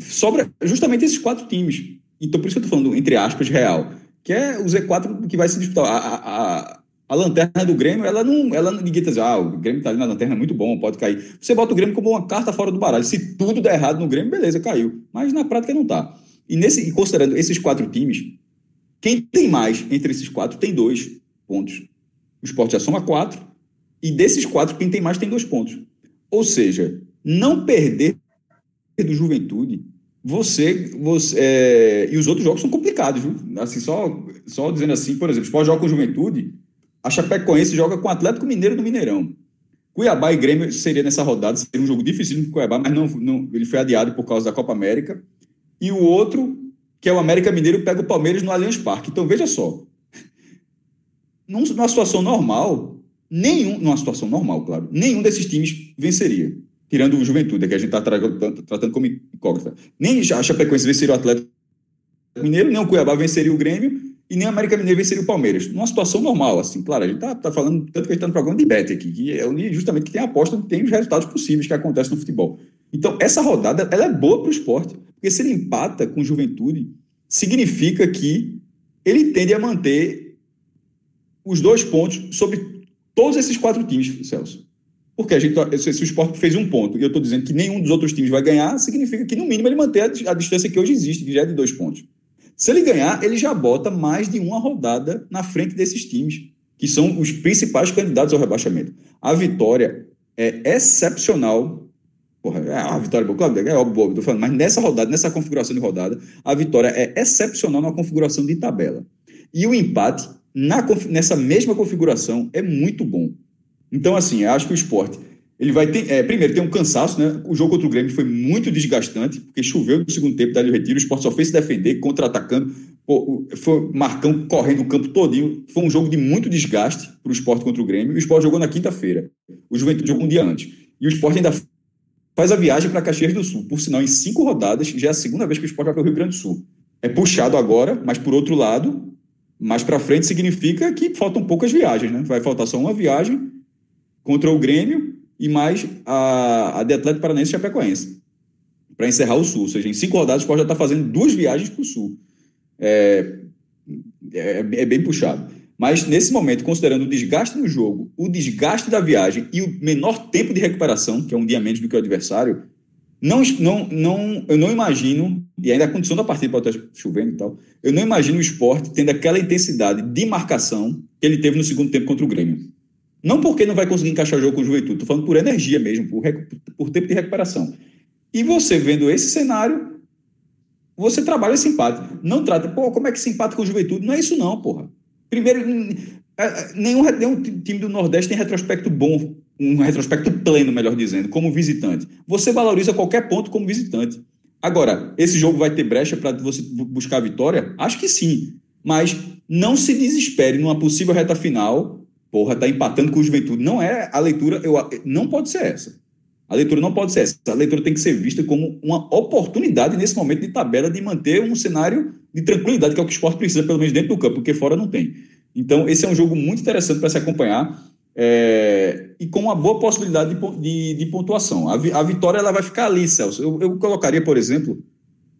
Speaker 3: sobra justamente esses quatro times. Então, por isso que eu estou falando, entre aspas, real, que é o Z4 que vai se disputar. A, a, a lanterna do Grêmio, ela não. Ela, ninguém tá dizendo, ah, o Grêmio está ali na lanterna, é muito bom, pode cair. Você bota o Grêmio como uma carta fora do baralho. Se tudo der errado no Grêmio, beleza, caiu. Mas na prática não está. E, nesse, e considerando esses quatro times, quem tem mais entre esses quatro tem dois pontos. O esporte já soma quatro, e desses quatro, quem tem mais tem dois pontos. Ou seja, não perder do Juventude, você. você é... e os outros jogos são complicados, viu? Assim, só, só dizendo assim, por exemplo, o esporte joga com Juventude, a Chapecoense joga com o Atlético Mineiro do Mineirão. Cuiabá e Grêmio seria nessa rodada, seria um jogo difícil o Cuiabá, mas não, não, ele foi adiado por causa da Copa América. E o outro, que é o América Mineiro, pega o Palmeiras no Allianz Parque. Então, veja só. Numa situação normal, nenhum, numa situação normal, claro, nenhum desses times venceria. Tirando o Juventude, que a gente está tratando como incógnita. Nem a Chapecoense venceria o Atlético Mineiro, nem o Cuiabá venceria o Grêmio, e nem o América Mineiro venceria o Palmeiras. Numa situação normal, assim, claro, a gente está tá falando, tanto que a gente está no programa de bet aqui, que é justamente que tem a aposta, tem os resultados possíveis que acontecem no futebol. Então, essa rodada, ela é boa para o esporte, porque se ele empata com Juventude, significa que ele tende a manter os dois pontos sobre todos esses quatro times, Celso. Porque a gente, se, o esporte fez um ponto e eu estou dizendo que nenhum dos outros times vai ganhar, significa que, no mínimo, ele mantém a, a distância que hoje existe, que já é de dois pontos. Se ele ganhar, ele já bota mais de uma rodada na frente desses times, que são os principais candidatos ao rebaixamento. A vitória é excepcional. Porra, é a vitória é óbvio, tô falando, mas nessa rodada, nessa configuração de rodada, a vitória é excepcional na configuração de tabela. E o empate, na, nessa mesma configuração, é muito bom. Então, assim, acho que o esporte ele vai ter. É, primeiro, tem um cansaço, né? O jogo contra o Grêmio foi muito desgastante, porque choveu no segundo tempo, dali o retiro, o esporte só fez se defender, contra-atacando. Foi Marcão correndo o campo todinho. Foi um jogo de muito desgaste para o esporte contra o Grêmio. O esporte jogou na quinta-feira. O Juventude jogou um dia antes. E o esporte ainda faz a viagem para Caxias do Sul. Por sinal, em cinco rodadas, já é a segunda vez que o esporte vai para o Rio Grande do Sul. É puxado agora, mas por outro lado, mais para frente significa que faltam poucas viagens, né? Vai faltar só uma viagem contra o Grêmio e mais a, a de Atlético Paranaense e Chapecoense, para encerrar o Sul. Ou seja, em cinco rodadas o Sport já está fazendo duas viagens para o Sul. É, é, é, bem puxado. Mas, nesse momento, considerando o desgaste no jogo, o desgaste da viagem e o menor tempo de recuperação, que é um dia menos do que o adversário, não, não, não, eu não imagino, e ainda a condição da partida pode estar chovendo e tal, eu não imagino o esporte tendo aquela intensidade de marcação que ele teve no segundo tempo contra o Grêmio. Não porque não vai conseguir encaixar o jogo com o Juventude, estou falando por energia mesmo, por, por tempo de recuperação. E você vendo esse cenário, você trabalha esse empate. Não trata, pô, como é que se empata com o Juventude? Não é isso não, porra. Primeiro, nenhum, nenhum time do Nordeste tem retrospecto bom, um retrospecto pleno, melhor dizendo, como visitante. Você valoriza qualquer ponto como visitante. Agora, esse jogo vai ter brecha para você buscar a vitória? Acho que sim. Mas não se desespere numa possível reta final porra, tá empatando com o Juventude. Não é a leitura, eu, não pode ser essa. A leitura não pode ser essa. A leitura tem que ser vista como uma oportunidade nesse momento de tabela de manter um cenário de tranquilidade, que é o que o esporte precisa, pelo menos dentro do campo, porque fora não tem. Então, esse é um jogo muito interessante para se acompanhar é, e com uma boa possibilidade de, de, de pontuação. A, a, vitória ela vai ficar ali, Celso. Eu, eu colocaria, por exemplo,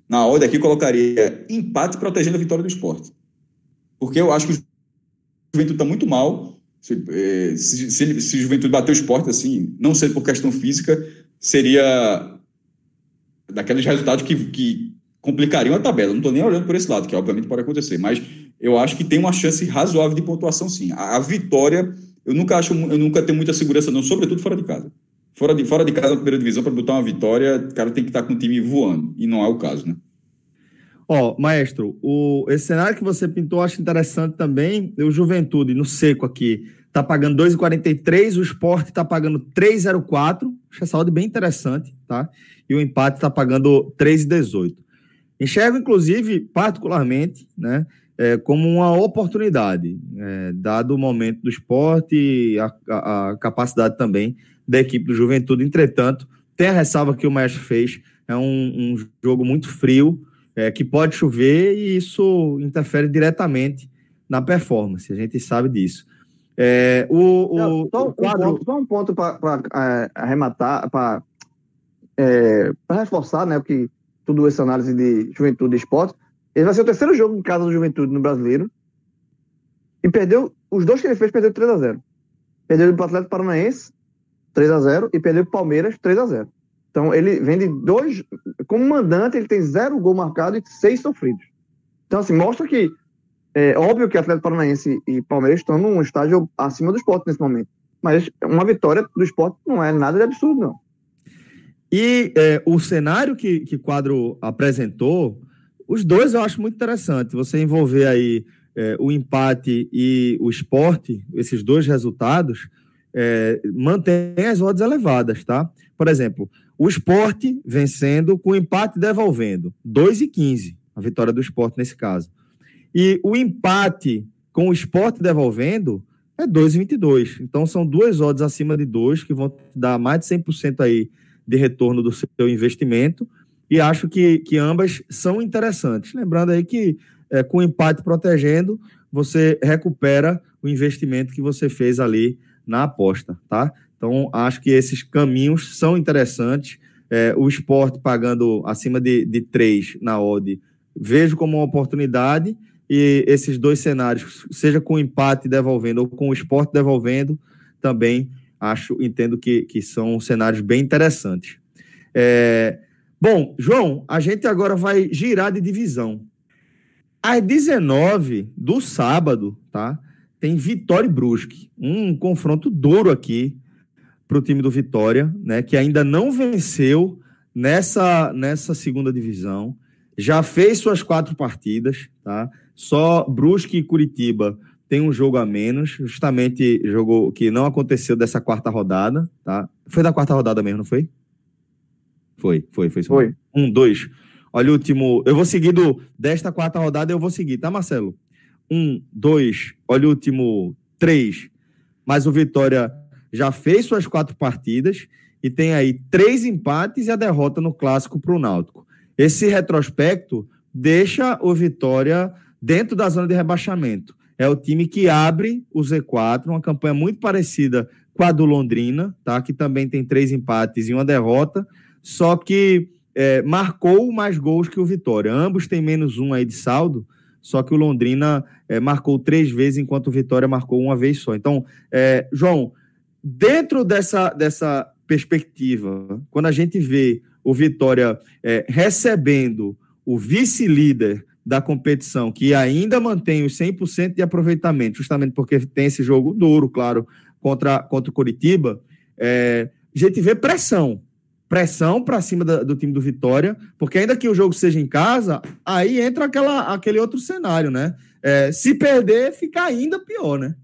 Speaker 3: na ordem aqui, colocaria empate protegendo a vitória do esporte. Porque eu acho que o Juventude está muito mal se, é, se, se, se Juventude bater o esporte, assim, não ser por questão física, seria daqueles resultados que, que complicariam a tabela. Não estou nem olhando por esse lado, que obviamente pode acontecer, mas eu acho que tem uma chance razoável de pontuação, sim. A, a vitória, eu nunca acho, eu nunca tenho muita segurança, não, sobretudo fora de casa. Fora de, fora de casa, na primeira divisão, para botar uma vitória, o cara tem que estar com o time voando, e não é o caso, né?
Speaker 1: Ó, maestro, o, esse cenário que você pintou, eu acho interessante também. O Juventude, no seco aqui, tá pagando 2,43, o Esporte tá pagando 3,04. Acho essa odd bem interessante, tá? E o empate tá pagando 3,18. Enxergo, inclusive, particularmente, né, é, como uma oportunidade, é, dado o momento do esporte e a, a, a, capacidade também da equipe do Juventude. Entretanto, tem a ressalva que o Maestro fez, é um, um jogo muito frio, é, que pode chover e isso interfere diretamente na performance, a gente sabe disso. É, o, o,
Speaker 2: Não, só, um quadro... ponto, só um ponto para é, arrematar, para é, reforçar né, que tudo essa análise de juventude e esporte. Ele vai ser o terceiro jogo em casa do Juventude no Brasileiro. E perdeu, os dois que ele fez, perdeu 3 a 0 Perdeu para o Atlético Paranaense, 3 a 0 e perdeu para o Palmeiras, 3 a 0 Então ele vem de dois. Como mandante, ele tem zero gol marcado e seis sofridos. Então, assim, mostra que. É óbvio que Atlético Paranaense e Palmeiras estão num estágio acima do esporte nesse momento. Mas uma vitória do esporte não é nada de absurdo, não.
Speaker 1: E é, o cenário que, que Quadro apresentou, os dois eu acho muito interessante. Você envolver aí é, o empate e o esporte, esses dois resultados, é, mantém as odds elevadas, tá? Por exemplo, o esporte vencendo com o empate devolvendo, 2 e 15, a vitória do esporte nesse caso. E o empate com o esporte devolvendo é 2,22. Então são duas odds acima de 2 que vão dar mais de 100% aí de retorno do seu investimento e acho que, que ambas são interessantes. Lembrando aí que é, com empate protegendo, você recupera o investimento que você fez ali na aposta, tá? Então, acho que esses caminhos são interessantes. É, o esporte pagando acima de, de 3 na odd, vejo como uma oportunidade. E esses dois cenários, seja com empate devolvendo ou com o esporte devolvendo, também acho, entendo que, que são cenários bem interessantes. É, bom, João, a gente agora vai girar de divisão. Às 19 do sábado, tá? Tem Vitória e Brusque. Um confronto duro aqui para o time do Vitória, né? Que ainda não venceu nessa, nessa segunda divisão. Já fez suas quatro partidas, tá? Só Brusque e Curitiba tem um jogo a menos, justamente jogo que não aconteceu dessa quarta rodada, tá? Foi da quarta rodada mesmo, não foi? Foi, foi, foi.
Speaker 2: Foi.
Speaker 1: Um, dois. Olha o último. Eu vou seguir do, desta quarta rodada, eu vou seguir, tá, Marcelo? Um, dois. Olha o último. Três. Mas o Vitória já fez suas quatro partidas e tem aí três empates e a derrota no clássico para o Náutico. Esse retrospecto deixa o Vitória dentro da zona de rebaixamento é o time que abre o Z4, uma campanha muito parecida com a do Londrina, tá? que também tem três empates e uma derrota, só que é, marcou mais gols que o Vitória. Ambos têm menos um aí de saldo, só que o Londrina é, marcou três vezes, enquanto o Vitória marcou uma vez só. Então, é, João, dentro dessa, dessa perspectiva, quando a gente vê o Vitória é, recebendo o vice-líder da competição, que ainda mantém os 100% de aproveitamento, justamente porque tem esse jogo duro, claro, contra, contra o Curitiba, é, a gente vê pressão. Pressão para cima da, do time do Vitória, porque ainda que o jogo seja em casa, aí entra aquela, aquele outro cenário, né? É, se perder, fica ainda pior, né?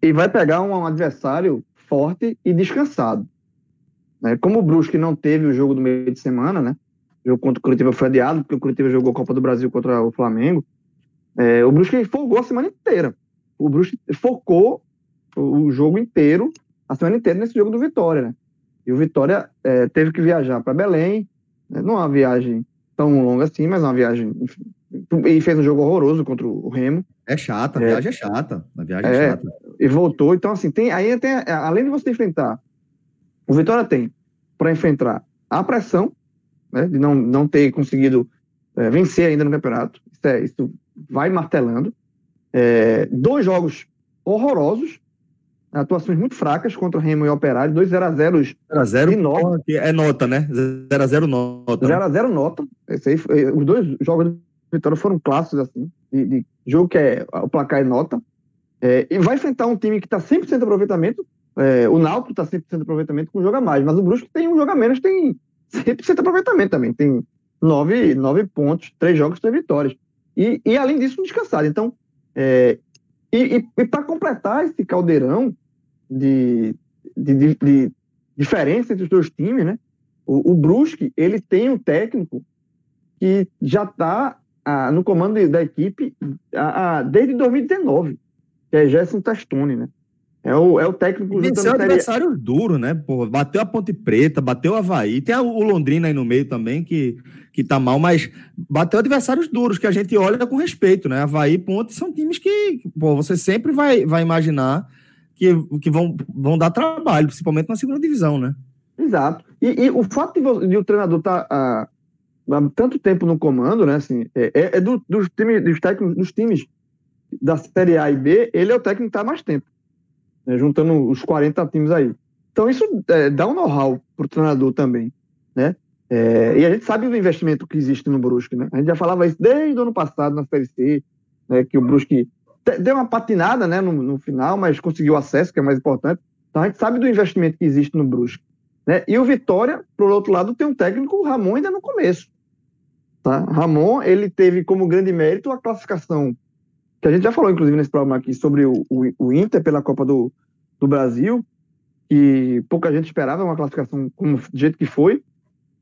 Speaker 2: E vai pegar um adversário forte e descansado. Né? Como o Brusque não teve o jogo do meio de semana, né? O jogo contra o Curitiba foi adiado, porque o Curitiba jogou a Copa do Brasil contra o Flamengo. É, o Brusque folgou a semana inteira. O Brusque focou o jogo inteiro, a semana inteira, nesse jogo do Vitória, né? E o Vitória é, teve que viajar para Belém, né? não é uma viagem tão longa assim, mas é uma viagem. Enfim, e fez um jogo horroroso contra o Remo.
Speaker 1: É chata, a é, viagem é chata. A viagem é,
Speaker 2: é,
Speaker 1: chata.
Speaker 2: E voltou. Então, assim, tem, aí tem, além de você enfrentar, o Vitória tem para enfrentar a pressão, né, de não, não ter conseguido é, vencer ainda no campeonato. Isso, é, isso vai martelando. É, dois jogos horrorosos, atuações muito fracas contra o Remo e Operário, dois 0x0
Speaker 1: 0 nota. É nota, né? 0x0 nota. 0x0
Speaker 2: nota. Esse aí, os dois jogos de vitória foram clássicos, assim, de, de jogo que é o placar é nota. É, e vai enfrentar um time que está 100% de aproveitamento. É, o Náutico está 100% de aproveitamento com um jogo a mais, mas o Brusque tem um jogo a menos, tem 100% de aproveitamento também. Tem nove, nove pontos, três jogos, três vitórias. E, e além disso, descansado. Então, é, e, e, e para completar esse caldeirão de, de, de, de, diferença entre os dois times, né? O, o Brusque, ele tem um técnico que já está ah, no comando da equipe ah, desde 2019, que é Gerson Testoni, né? É o, é o técnico...
Speaker 1: Venceu adversário duro, né? Pô, bateu a Ponte Preta, bateu o Havaí, tem o Londrina aí no meio também, que, que tá mal, mas bateu adversários duros, que a gente olha com respeito, né? Havaí e Ponte são times que, pô, você sempre vai, vai imaginar que, que vão, vão dar trabalho, principalmente na segunda divisão, né?
Speaker 2: Exato. E, e o fato de, de, o treinador estar tá, há tanto tempo no comando, né? Assim, é, é, é do, dos, times, dos técnicos dos times da Série A e B, ele é o técnico que está mais tempo, né, juntando os 40 times aí. Então isso é, dá um know-how para o treinador também, né? É, e a gente sabe do investimento que existe no Brusque, né? A gente já falava isso desde o ano passado na Série C, né, que o Brusque deu uma patinada né, no, no, final, mas conseguiu acesso, que é mais importante. Então a gente sabe do investimento que existe no Brusque. Né? E o Vitória, por outro lado, tem um técnico, o Ramon, ainda no começo. Tá? Ramon, ele teve como grande mérito a classificação, que a gente já falou, inclusive, nesse programa aqui, sobre o, o, o Inter pela Copa do, do Brasil, que pouca gente esperava uma classificação como, do jeito que foi,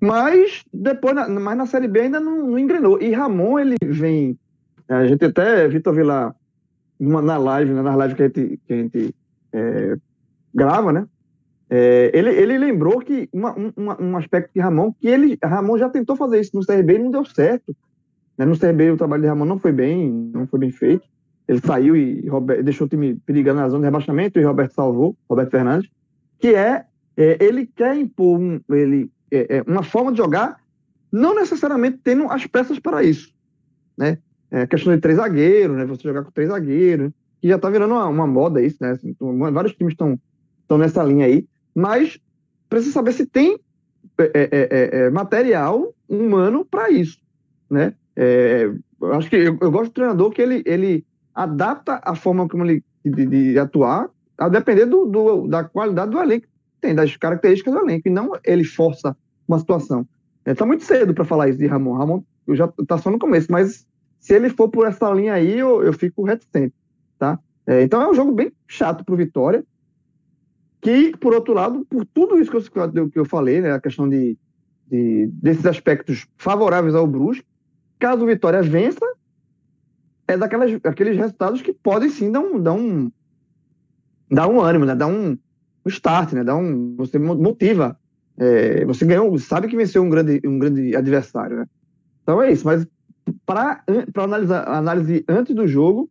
Speaker 2: mas depois, na, mas na Série B ainda não, não engrenou. E Ramon, ele vem, a gente até, Vitor Vilar, na live, né, que a gente, que a gente é, grava, né? É, ele, ele lembrou que uma, uma, um aspecto de Ramon, que ele, Ramon já tentou fazer isso no CRB e não deu certo. Né? No CRB o trabalho de Ramon não foi bem, não foi bem feito. Ele saiu e Robert, deixou o time perigando na zona de rebaixamento e Roberto salvou, Roberto Fernandes, que é, é ele quer impor um, ele, é, é uma forma de jogar, não necessariamente tendo as peças para isso. Né? É questão de três zagueiros, né? Você jogar com três zagueiros, que já tá virando uma, uma moda isso, né? Assim, vários times estão nessa linha aí, mas precisa saber se tem é, é, é material humano para isso, né? Acho que eu, eu, gosto do treinador que ele, ele adapta a forma como ele de, de atuar a depender do, do, da qualidade do elenco, tem das características do elenco, e não ele força uma situação. Está muito cedo para falar isso de Ramon. Ramon já está só no começo, mas se ele for por essa linha aí, eu, eu fico reticente, tá? É, então é um jogo bem chato para o Vitória, que, por outro lado, por tudo isso que eu, que eu falei, né, a questão de, de, desses aspectos favoráveis ao Brusque, caso o Vitória vença, é daquelas, aqueles resultados que podem sim dar um, dar um, dar um ânimo, né, dar um, um start, né, dar um, você motiva, é, você ganhou, sabe que venceu um grande, um grande adversário, né? Então é isso, mas para analisar análise antes do jogo,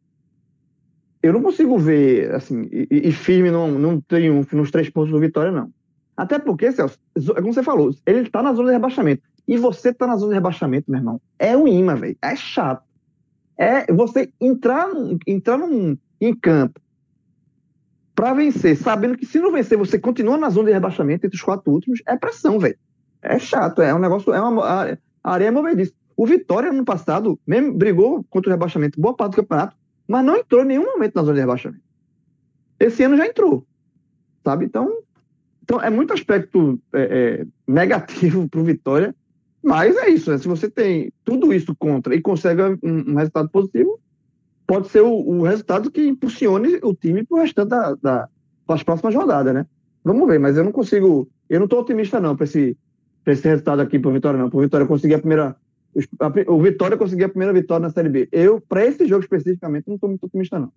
Speaker 2: eu não consigo ver, assim, e, e firme num, num triunfo nos três pontos do Vitória, não. Até porque, Celso, é como você falou, ele está na zona de rebaixamento. E você está na zona de rebaixamento, meu irmão. É um imã, velho. É chato. É você entrar, entrar num, em campo para vencer, sabendo que se não vencer, você continua na zona de rebaixamento entre os quatro últimos, é pressão, velho. É chato, é um negócio, é uma a, a areia movediça. O Vitória, no passado, mesmo brigou contra o rebaixamento boa parte do campeonato, mas não entrou em nenhum momento na zona de rebaixamento. Esse ano já entrou, sabe? Então, então é muito aspecto é, é, negativo para o Vitória, mas é isso. Né? Se você tem tudo isso contra e consegue um, um resultado positivo, pode ser o, o, resultado que impulsione o time para o restante da, da, das próximas rodadas, né? Vamos ver, mas eu não consigo. Eu não estou otimista, não, para esse, esse resultado aqui para o Vitória, não. Para o Vitória conseguir a primeira o Vitória conseguiu a primeira vitória na Série B. Eu, para esse jogo especificamente, não estou muito otimista, não.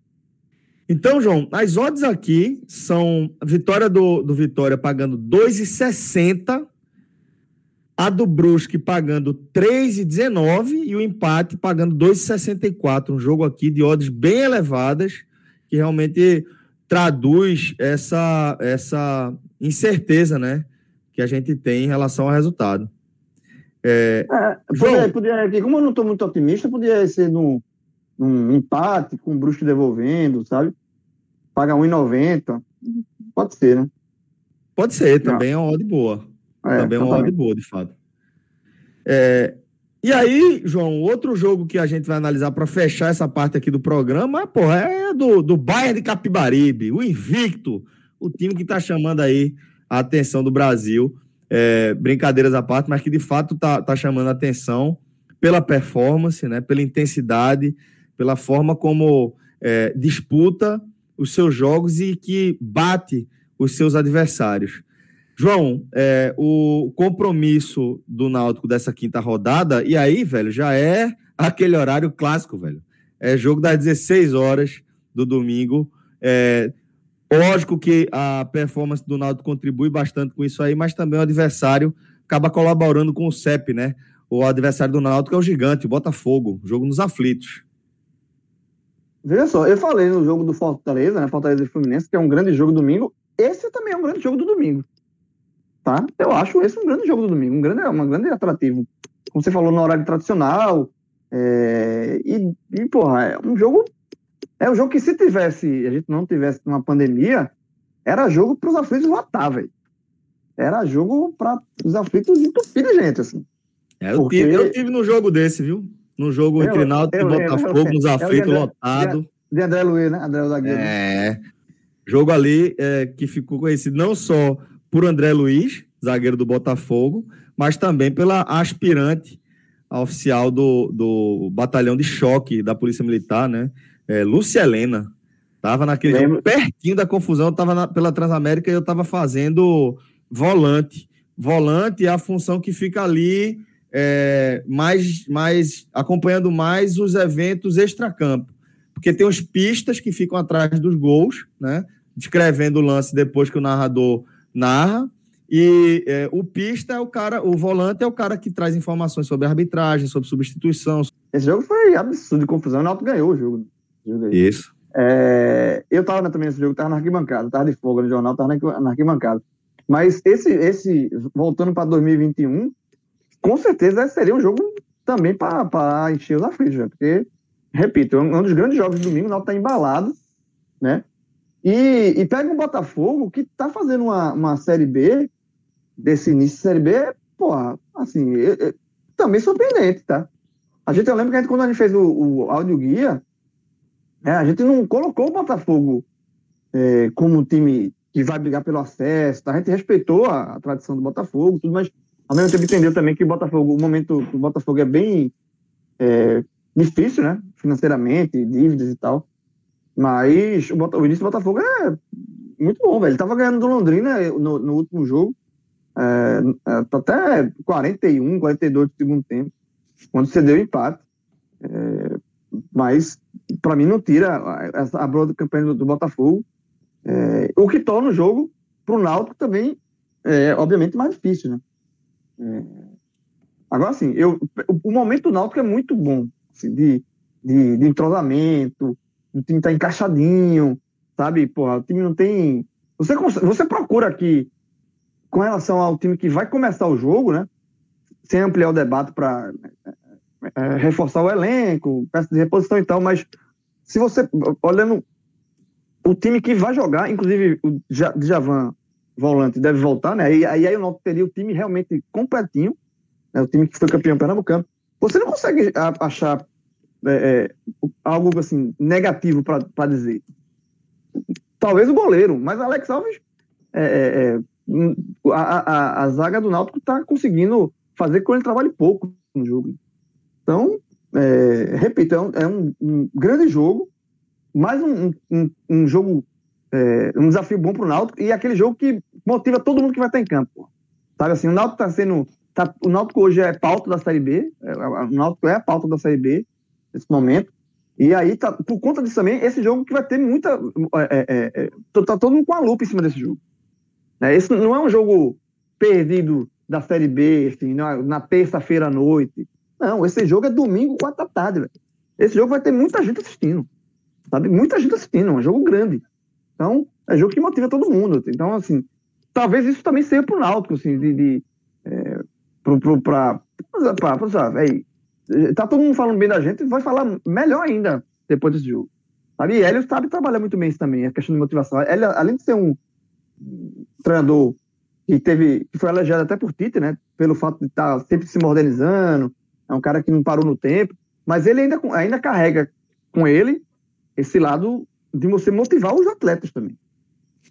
Speaker 1: Então, João, as odds aqui são a vitória do, do Vitória pagando 2,60, a do Brusque pagando 3,19 e o empate pagando 2,64. Um jogo aqui de odds bem elevadas, que realmente traduz essa, essa incerteza né, que a gente tem em relação ao resultado.
Speaker 2: É, é, podia, podia, como eu não estou muito otimista, podia ser num, num empate, com o Brusque devolvendo, sabe? Paga 1,90. Pode ser, né?
Speaker 1: Pode ser, também é uma odd boa. É, também é uma odd boa, de fato. É, e aí, João, outro jogo que a gente vai analisar para fechar essa parte aqui do programa, pô, é do, do Bayern de Capibaribe, o invicto, o time que está chamando aí a atenção do Brasil é, brincadeiras à parte, mas que de fato está tá chamando a atenção pela performance, né, pela intensidade, pela forma como é, disputa os seus jogos e que bate os seus adversários. João, é, o compromisso do Náutico dessa quinta rodada, e aí, velho, já é aquele horário clássico, velho. É jogo das 16 horas do domingo. É, lógico que a performance do Náutico contribui bastante com isso aí, mas também o adversário acaba colaborando com o CEP, né? O adversário do Náutico é o gigante, o Botafogo, jogo nos aflitos.
Speaker 2: Veja só, eu falei no jogo do Fortaleza, né? Fortaleza e Fluminense, que é um grande jogo domingo. Esse também é um grande jogo do domingo. Tá? Eu acho esse um grande jogo do domingo, um grande, um grande atrativo. Como você falou, no horário tradicional. É, e, e, porra, é um jogo. É um jogo que se tivesse, a gente não tivesse uma pandemia, era jogo para os aflitos lotar, velho. Era jogo para os aflitos entupir de gente, assim.
Speaker 1: É, eu, Porque... tive, eu tive no jogo desse, viu? No jogo entre Náutico e Botafogo, nos aflitos lotados.
Speaker 2: De André Luiz, né? André Zagueiro.
Speaker 1: É. Jogo ali é, que ficou conhecido não só por André Luiz, zagueiro do Botafogo, mas também pela aspirante oficial do, do batalhão de choque da Polícia Militar, né? É, Lúcia Helena. Tava naquele jogo, pertinho da confusão, tava na, pela Transamérica e eu tava fazendo volante. Volante é a função que fica ali é, mais, mais acompanhando mais os eventos extracampo. Porque tem os pistas que ficam atrás dos gols, né? Descrevendo o lance depois que o narrador narra. E é, o pista é o cara, o volante é o cara que traz informações sobre arbitragem, sobre substituição.
Speaker 2: Esse jogo foi absurdo de confusão, o Náutico ganhou o jogo.
Speaker 1: jogo Isso.
Speaker 2: É, eu tava também nesse jogo, tava na arquibancada, tava de fogo no jornal, tava na arquibancada. Mas esse, esse voltando para 2021, com certeza seria um jogo também para encher os aflitos, né? porque, repito, é um dos grandes jogos do domingo, o Náutico tá embalado, né? E, e pega um Botafogo que tá fazendo uma, uma Série B, desse início de Série B, porra, assim, é, é, também surpreendente, tá? A gente, eu lembro que a gente, quando a gente fez o, o áudio guia, é, a gente não colocou o Botafogo é, como um time que vai brigar pelo acesso, tá? a gente respeitou a, a, tradição do Botafogo, tudo, mas ao mesmo tempo entendeu também que o Botafogo, o momento do Botafogo é bem é, difícil, né? Financeiramente, dívidas e tal. Mas o, o início do Botafogo é muito bom, velho. Ele tava ganhando do Londrina no, no último jogo. É, até 41, 42 do segundo tempo, quando você deu empate. É, mas, para mim, não tira a, a do campanha do, do Botafogo. É, o que torna o jogo, para o Náutico, também, é, obviamente, mais difícil, né? Agora, assim, eu, o, o momento do Náutico é muito bom, assim, de, de, de entrosamento, o time tá encaixadinho, sabe? Porra, o time não tem. Você, você procura aqui, com relação ao time que vai começar o jogo, né? Sem ampliar o debate para é, é, reforçar o elenco, peça de reposição e tal, mas se você, olhando o time que vai jogar, inclusive o Djavan, volante, deve voltar, né? E aí, aí o Náutico teria o time realmente completinho, né? o time que foi campeão pernambucano. Você não consegue achar é, é, algo assim negativo para dizer. Talvez o goleiro, mas Alex Alves, é, é, é a, a, a, zaga do Náutico está conseguindo fazer com que ele trabalhe pouco no jogo. Então, é, repito, é, um, um, grande jogo, mais um, um, um jogo, um desafio bom para o Náutico e aquele jogo que motiva todo mundo que vai estar em campo. Sabe assim, o Náutico está sendo. Tá, o Náutico hoje é pauta da Série B, o Náutico é a pauta da Série B, nesse momento. E aí, tá, por conta disso também, esse jogo que vai ter muita. É, é, é, tá todo mundo com a lupa em cima desse jogo. Né? Esse não é um jogo perdido da Série B, assim, na, na terça-feira à noite. Não, esse jogo é domingo, quatro da tarde, velho. Esse jogo vai ter muita gente assistindo. Sabe? Muita gente assistindo, é um jogo grande. Então, é jogo que motiva todo mundo. Então, assim, talvez isso também seja pro Náutico, assim, de. de é, pro, pro, pra, pra, pra, pra, pra, tá todo mundo falando bem da gente, vai falar melhor ainda depois desse jogo. Sabe? E Hélio sabe trabalhar muito bem isso também, a questão de motivação. Ele, além de ser um treinador que teve, que foi elogiado até por Tite, né? Pelo fato de estar tá sempre se modernizando, é um cara que não parou no tempo, mas ele ainda, ainda carrega com ele esse lado de você motivar os atletas também.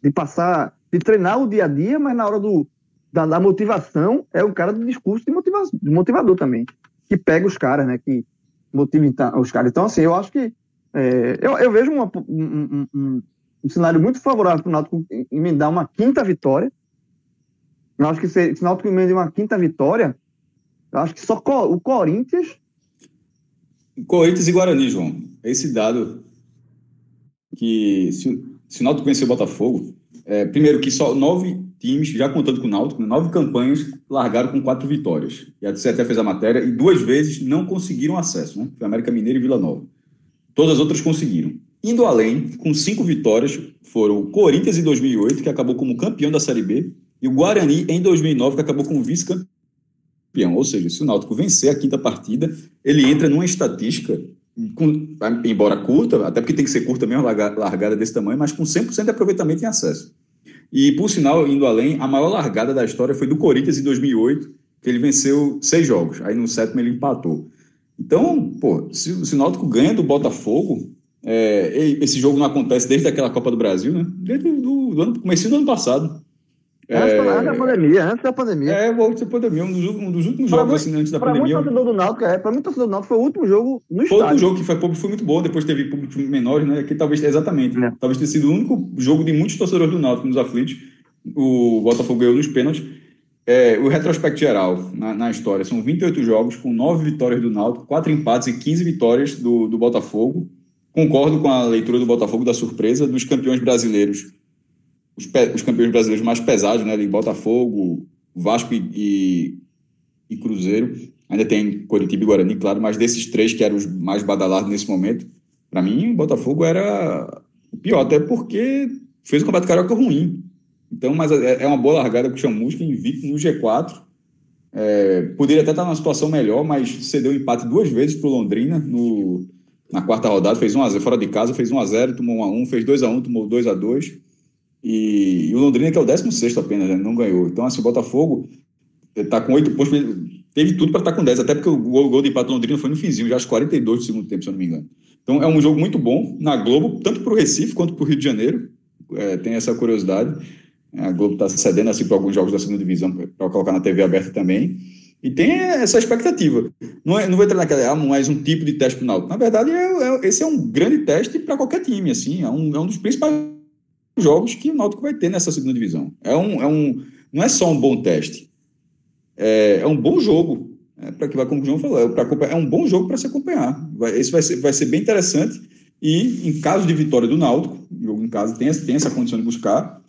Speaker 2: De passar, de treinar o dia a dia, mas na hora do, da, da, motivação é o cara do discurso de, motiva, de motivador também, que pega os caras, né? Que motiva os caras. Então, assim, eu acho que é, eu, eu, vejo uma, um, um, um, cenário muito favorável para o Náutico emendar uma quinta vitória. Eu acho que se, se o Náutico emenda uma quinta vitória, eu acho que só o Corinthians.
Speaker 3: Corinthians e Guarani, João. Esse dado que se, se o Náutico vencer o Botafogo, é, primeiro que só nove times, já contando com o Náutico, né, nove campanhas largaram com quatro vitórias. E a você até fez a matéria, e duas vezes não conseguiram acesso, né? Foi América Mineira e Vila Nova. Todas as outras conseguiram. Indo além, com cinco vitórias, foram o Corinthians em 2008, que acabou como campeão da Série B, e o Guarani em 2009, que acabou como vice-campeão. Ou seja, se o Náutico vencer a quinta partida, ele entra numa estatística, com, embora curta, até porque tem que ser curta mesmo, largada desse tamanho, mas com 100% de aproveitamento em acesso. E, por sinal, indo além, a maior largada da história foi do Corinthians em 2008, que ele venceu seis jogos. Aí no sétimo ele empatou. Então, pô, se, se o Náutico ganha do Botafogo, é, esse jogo não acontece desde aquela Copa do Brasil, né? Desde do, do ano, comecinho do ano passado.
Speaker 2: Antes, é, da pandemia, antes da pandemia.
Speaker 3: É, antes da pandemia, um dos, um dos últimos jogos, assim, antes da pandemia.
Speaker 2: Para muito torcedor do Náutico, é, para muito torcedor do Náutico, foi o último jogo no
Speaker 3: foi
Speaker 2: estádio. Foi o último
Speaker 3: jogo que foi público, foi muito bom, depois teve público menores, né, que talvez, exatamente, é. talvez tenha sido o único jogo de muitos torcedores do Náutico nos aflitos, o Botafogo ganhou nos pênaltis. É, o retrospecto geral na, na, história são 28 jogos, com 9 vitórias do Náutico, 4 empates e 15 vitórias do, do Botafogo. Concordo com a leitura do Botafogo da surpresa dos campeões brasileiros os, os campeões brasileiros mais pesados, né? De Botafogo, Vasco e, e Cruzeiro. Ainda tem Coritiba e Guarani, claro, mas desses três que eram os mais badalados nesse momento, para mim, o Botafogo era o pior, até porque fez um campeonato carioca ruim. Então, mas é, é uma boa largada com o Chamusca, invicto no G4. É, poderia até estar numa situação melhor, mas cedeu empate duas vezes para o Londrina no, na quarta rodada, fez 1x0 fora de casa, fez 1x0, tomou 1x1, fez 2x1, tomou 2x2. E, e, o Londrina, que é o 16 apenas, né, não ganhou. Então, assim, o Botafogo está com 8 pontos, teve tudo para estar tá com 10, até porque o gol, o gol de empate do Londrina foi no finzinho, já aos 42 do segundo tempo, se eu não me engano. Então, é um jogo muito bom na Globo, tanto para o Recife quanto para o Rio de Janeiro. É, tem essa curiosidade. A Globo está cedendo assim para alguns jogos da segunda divisão para colocar na TV aberta também. E tem essa expectativa. Não, é, não vou entrar naquela, ah, mais um tipo de teste para o. Na verdade, é, é, esse é um grande teste para qualquer time. Assim, é um, é um dos principais jogos que o Náutico vai ter nessa segunda divisão. É um, é um, não é só um bom teste, é, é um bom jogo. É, para que vai, como o João falou, é, é um bom jogo para se acompanhar. Vai, esse vai ser, vai ser bem interessante. E em caso de vitória do Náutico, jogo em casa tem, tem essa condição de buscar,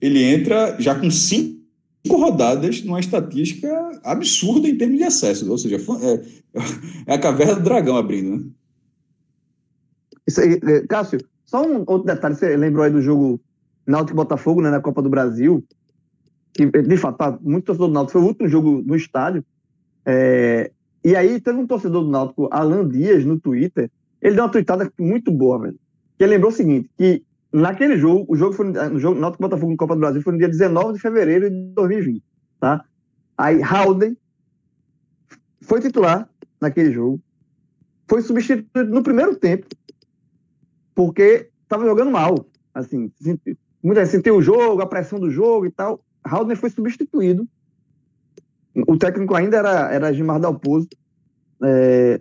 Speaker 3: ele entra já com cinco rodadas numa estatística absurda em termos de acesso. Ou seja, é, é a caverna do dragão abrindo, né?
Speaker 2: Isso aí, é, Cássio, só um outro detalhe, você lembrou aí do jogo Náutico Botafogo, né, na Copa do Brasil, que, de fato, tá, muito torcedor do Náutico, foi o último jogo no estádio, é, e aí teve um torcedor do Náutico, Alan Dias, no Twitter, ele deu uma tweetada muito boa, velho, que ele lembrou o seguinte, que naquele jogo, o jogo foi no jogo Náutico Botafogo no Copa do Brasil foi no dia 19 de fevereiro de 2020, tá? Aí Howden foi titular naquele jogo, foi substituído no primeiro tempo, porque estava jogando mal, assim, muita gente sentiu o jogo, a pressão do jogo e tal. Haldner foi substituído. O técnico ainda era, era Gilmar Dalpozo. É,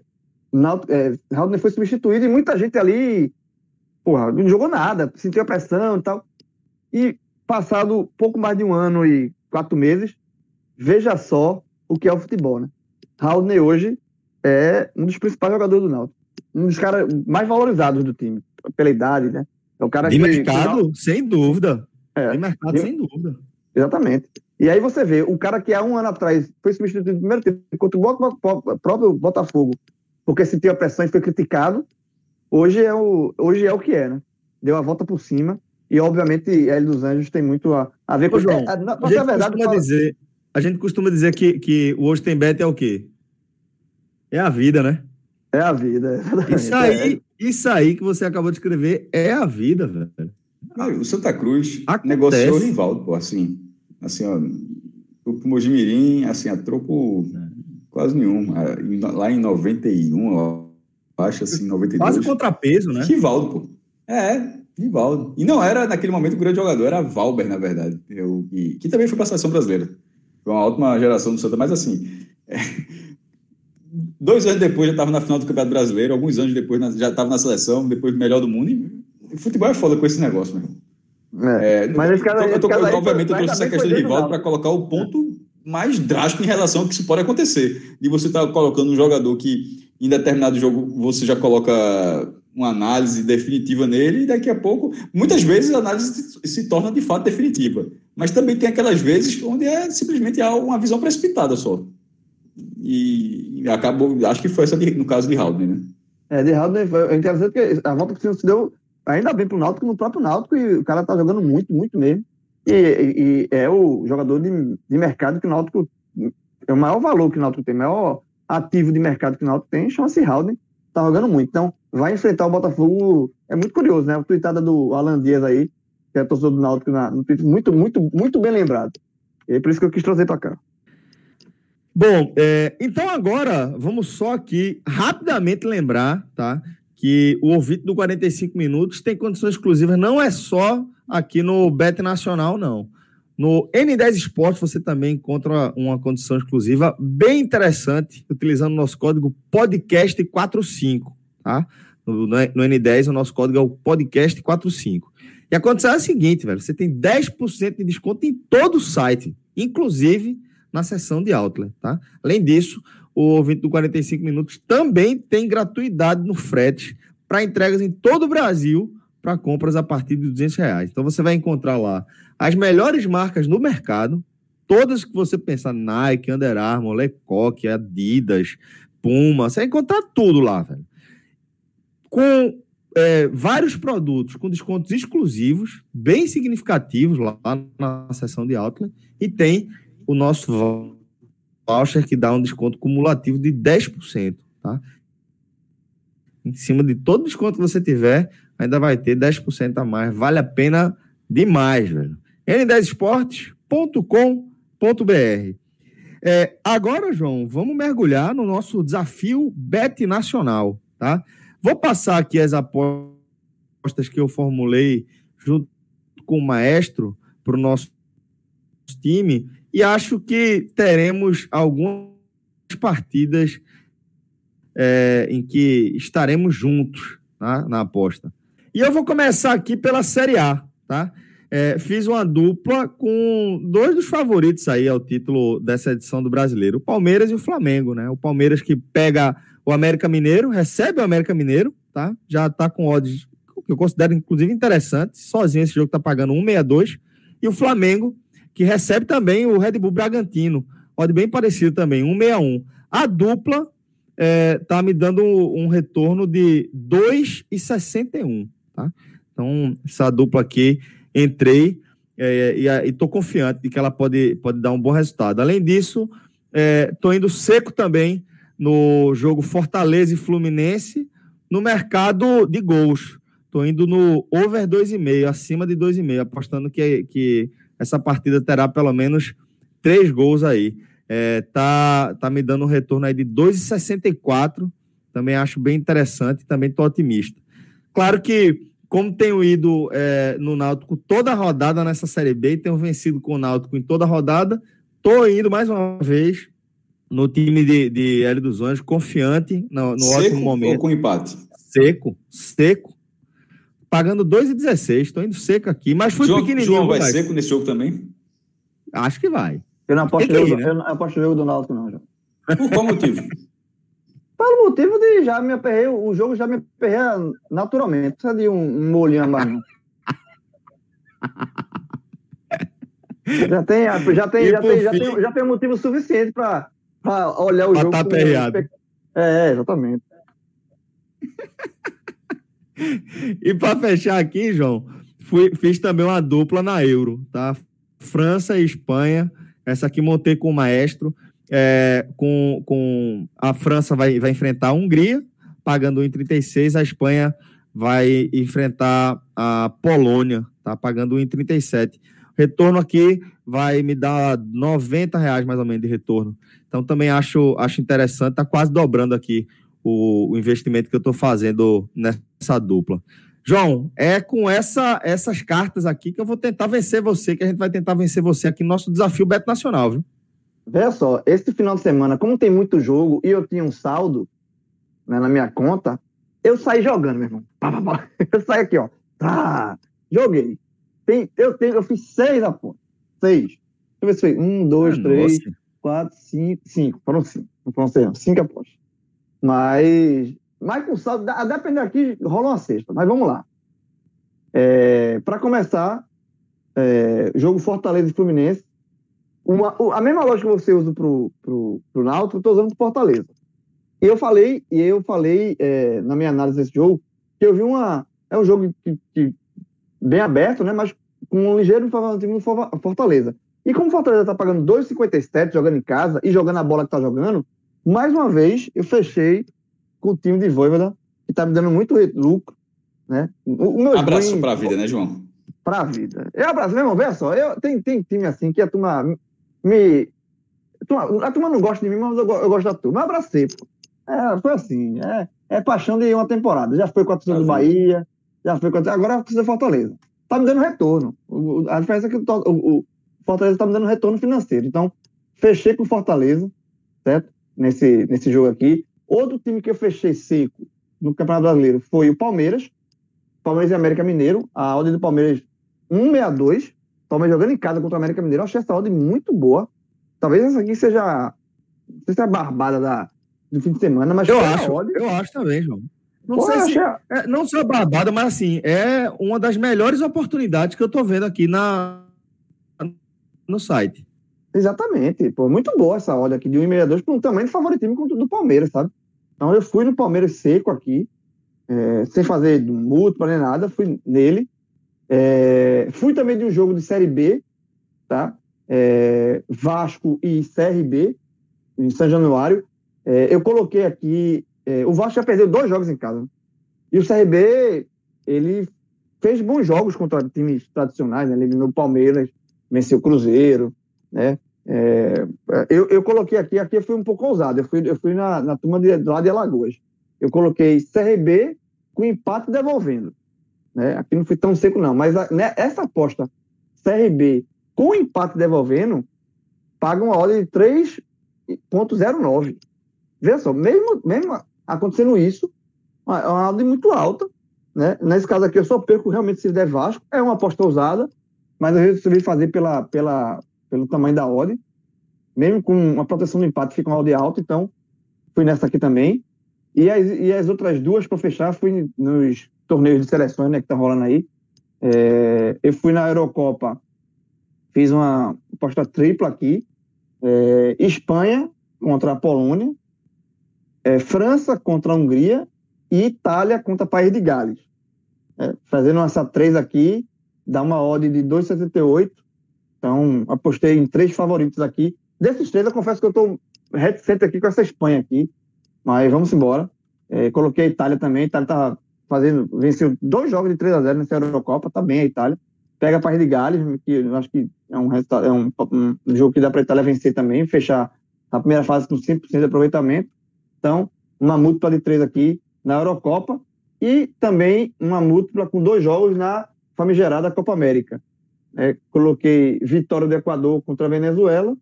Speaker 2: é, foi substituído e muita gente ali, porra, não jogou nada, sentiu a pressão e tal. E passado pouco mais de um ano e quatro meses, veja só o que é o futebol, né? Haldner hoje é um dos principais jogadores do Náutico. Um dos caras mais valorizados do time, pela idade, né?
Speaker 1: É o cara de que, mercado, que... sem dúvida. É, de mercado, sem dúvida.
Speaker 2: Exatamente. E aí você vê, o cara que há um ano atrás foi substituído no primeiro tempo contra o próprio Botafogo, porque sentiu a pressão e foi criticado, hoje é o, hoje é o que é, né? Deu a volta por cima. E, obviamente, Hélio dos Anjos tem muito a, a ver com... Ô,
Speaker 1: João, é, a, a, gente verdade, fala... dizer, a gente costuma dizer que, que o hoje tem bet é o quê? É a vida, né?
Speaker 2: É a vida.
Speaker 1: Isso aí, é. Isso aí que você acabou de escrever é a vida, velho.
Speaker 3: o Santa Cruz Acontece. negociou o Rivaldo, pô, assim. Assim, ó. O Mojimirim, assim, a troco é. quase nenhum. Lá em 91, ó, acho assim, 92.
Speaker 1: Quase contrapeso, né?
Speaker 3: Rivaldo, pô. É, Rivaldo. E não era, naquele momento, o grande jogador, era Valber, na verdade. Eu, e, que também foi para a seleção brasileira. Foi uma ótima geração do Santa, mas assim. É... Dois anos depois já estava na final do Campeonato Brasileiro, alguns anos depois já estava na seleção, depois melhor do mundo. E futebol é foda com esse negócio, meu
Speaker 2: É, é, mas esse cara,
Speaker 3: eu tô, eu tô, obviamente, eu trouxe essa questão de Rivaldo para colocar o ponto mais drástico em relação ao que isso pode acontecer. De você estar tá colocando um jogador que em determinado jogo você já coloca uma análise definitiva nele e daqui a pouco, muitas vezes a análise se torna de fato definitiva. Mas também tem aquelas vezes onde é simplesmente uma visão precipitada só. E, acabou, acho que foi essa de, no caso de Haldner, né?
Speaker 2: É, de Haldner foi interessante que a volta que se deu ainda bem pro Náutico, no próprio Náutico, e o cara tá jogando muito, muito mesmo. E, e, e é o jogador de, de mercado que o Náutico é o maior valor que o Náutico tem, o maior ativo de mercado que o Náutico tem, chama-se Haldner, tá jogando muito. Então, vai enfrentar o Botafogo, é muito curioso, né? A tuitada do Alan Dias aí, que é torcedor do Náutico, na, no Twitter, muito, muito, muito bem lembrado. É por isso que eu quis trazer para cá.
Speaker 1: Bom, é, então agora vamos só aqui rapidamente lembrar, tá? Que o ouvinte do 45 minutos tem condições exclusivas, não é só aqui no Bet Nacional, não. No N10 Esportes você também encontra uma condição exclusiva bem interessante, utilizando o nosso código podcast45, tá? No, no N10 o nosso código é o podcast45. E a condição é a seguinte, velho, você tem 10% de desconto em todo o site, inclusive na seção de Outlet, tá? Além disso, o ouvinte do 45 minutos também tem gratuidade no frete para entregas em todo o Brasil para compras a partir de 200 reais. Então você vai encontrar lá as melhores marcas no mercado, todas que você pensar, Nike, Under Armour, Lecoq, Adidas, Puma, você vai encontrar tudo lá, velho. Com é, vários produtos com descontos exclusivos, bem significativos lá na seção de Outlet, e tem o nosso voucher que dá um desconto cumulativo de 10%, tá? Em cima de todo desconto que você tiver, ainda vai ter 10% a mais. Vale a pena demais, velho. n10esportes.com.br é, agora, João, vamos mergulhar no nosso desafio Bet Nacional, tá? Vou passar aqui as apostas que eu formulei junto com o maestro para o nosso time e acho que teremos algumas partidas é, em que estaremos juntos tá? na aposta. E eu vou começar aqui pela Série A, tá? É, fiz uma dupla com dois dos favoritos aí ao título dessa edição do Brasileiro, o Palmeiras e o Flamengo, né? O Palmeiras que pega o América Mineiro, recebe o América Mineiro, tá? Já tá com odds que eu considero inclusive interessante, sozinho esse jogo tá pagando 1,62, e o Flamengo que recebe também o Red Bull Bragantino. Odd bem parecido também, 161. A dupla é, tá me dando um, retorno de 2,61, tá? Então, essa dupla aqui, entrei é, e estou confiante de que ela pode, pode dar um bom resultado. Além disso, estou é, indo seco também no jogo Fortaleza e Fluminense, no mercado de gols. Estou indo no over 2,5, acima de 2,5, apostando que, que essa partida terá pelo menos três gols aí. É, tá, tá me dando um retorno aí de 2,64. Também acho bem interessante, também estou otimista. Claro que, como tenho ido é, no Náutico toda a rodada nessa Série B e tenho vencido com o Náutico em toda a rodada, estou indo mais uma vez no time de, de Hélio dos Anjos, confiante no, no
Speaker 3: seco
Speaker 1: ótimo momento.
Speaker 3: Ou com empate?
Speaker 1: Seco, seco pagando 2,16. Estou indo seco aqui, mas fui João, pequenininho.
Speaker 3: João vai seco nesse jogo também?
Speaker 1: Acho que vai.
Speaker 2: Eu não aposto, jogo, ir, né? eu não aposto jogo do Náutico, não, João.
Speaker 3: Por qual motivo?
Speaker 2: Pelo motivo de já me aperrei, o jogo já me aperrei naturalmente. Precisa de um, um molhinho a mais. já tem, já tem, já tem, já tem, já tem motivo suficiente para olhar o pra jogo.
Speaker 1: Tá aperreado.
Speaker 2: É, exatamente.
Speaker 1: e para fechar aqui, João, fui, fiz também uma dupla na Euro, tá? França e Espanha. Essa aqui montei com o maestro. É, com, com a França vai, vai enfrentar a Hungria, pagando 1,36. A Espanha vai enfrentar a Polônia, tá? Pagando 1,37. Retorno aqui vai me dar 90 reais mais ou menos de retorno. Então também acho, acho interessante, tá quase dobrando aqui o, o investimento que eu estou fazendo nessa dupla. João, é com essa, essas cartas aqui que eu vou tentar vencer você, que a gente vai tentar vencer você aqui no nosso desafio Beto Nacional, viu?
Speaker 2: Veja só, esse final de semana, como tem muito jogo e eu tinha um saldo né, na minha conta, eu saí jogando, meu irmão. Eu saí aqui, ó. Tá, joguei. Tem, eu, tenho, eu fiz seis apostas. Seis. Deixa eu ver se foi. Um, dois, ah, três, nossa. quatro, cinco. Cinco. Foram cinco. Não foram seis, não. Cinco apostas. Mas. Mas com saldo, a depender aqui, rola uma sexta. Mas vamos lá. É, Para começar, é, jogo Fortaleza e Fluminense. Uma, a mesma lógica que você usa pro, pro, pro Náutico, eu tô usando pro Fortaleza. E eu falei, e eu falei é, na minha análise desse jogo, que eu vi uma. É um jogo que, que bem aberto, né? Mas com um ligeiro favoritismo Fortaleza. E como o Fortaleza está pagando 2,57 jogando em casa e jogando a bola que está jogando, mais uma vez eu fechei com o time de Voivoda, que está me dando muito lucro. Né?
Speaker 3: O, o abraço para a vida, né, João?
Speaker 2: Para a vida. Eu abraço, meu irmão, veja só, eu, tem, tem time assim que a turma me. A turma não gosta de mim, mas eu, eu gosto da turma. Eu abracei, pô. É, foi assim, é, é paixão de uma temporada. Já foi com a torcida do Bahia, já foi com a... Agora precisa Fortaleza. Tá me dando retorno. O, a diferença é que o, o Fortaleza tá me dando retorno financeiro. Então, fechei com o Fortaleza, certo? Nesse, nesse jogo aqui. Outro time que eu fechei seco no Campeonato Brasileiro foi o Palmeiras. Palmeiras e América Mineiro. A odd do Palmeiras 162. Palmeiras jogando em casa contra o América Mineiro. Eu achei essa odd muito boa. Talvez essa aqui seja. Não sei se é a barbada da, do fim de semana, mas
Speaker 1: eu acho, eu acho também, João. Não Pô, sei se é, não só barbada, mas assim, é uma das melhores oportunidades que eu tô vendo aqui na no site.
Speaker 2: Exatamente, pô, muito boa essa ordem aqui de 1,62 com um tamanho de favoritismo do Palmeiras, sabe? Então eu fui no Palmeiras seco aqui, é, sem fazer múltiplo nem nada, fui nele. É, fui também de um jogo de Série B, tá? É, Vasco e CRB, em São Januário. É, eu coloquei aqui. É, o Vasco já perdeu dois jogos em casa. E o CRB, ele fez bons jogos contra times tradicionais, né? eliminou o Palmeiras, venceu o Cruzeiro, né? É, eu, eu coloquei aqui, aqui eu fui um pouco ousado, eu fui, eu fui na, na turma de, lá de Alagoas. Eu coloquei CRB com empate devolvendo. Né? Aqui não fui tão seco, não, mas a, né, essa aposta CRB com empate devolvendo paga uma ordem de 3,09. Veja só, mesmo, mesmo acontecendo isso, é uma ordem muito alta. Né? Nesse caso aqui, eu só perco realmente se der Vasco. É uma aposta ousada, mas eu resolvi fazer pela, pela, pelo tamanho da ordem. Mesmo com uma proteção do empate, fica uma ordem alta. Então, fui nessa aqui também. E as, e as outras duas, para fechar, fui nos torneios de seleções né, que tá rolando aí. É, eu fui na Eurocopa, fiz uma aposta tripla aqui. É, Espanha contra a Polônia é, França contra a Hungria e Itália contra o País de Gales. É, fazendo essa três aqui, dá uma odd de 2,78. Então, apostei em três favoritos aqui. Desses três, eu confesso que eu estou reticente aqui com essa Espanha aqui. Mas vamos embora. É, coloquei a Itália também. A Itália tá fazendo, venceu dois jogos de 3 a 0 nessa Eurocopa, tá bem a Itália. Pega a País de Gales, que eu acho que é um, é um, um jogo que dá para a Itália vencer também, fechar a primeira fase com 100% de aproveitamento. Então, uma múltipla de três aqui na Eurocopa e também uma múltipla com dois jogos na famigerada Copa América. É, coloquei vitória do Equador contra a Venezuela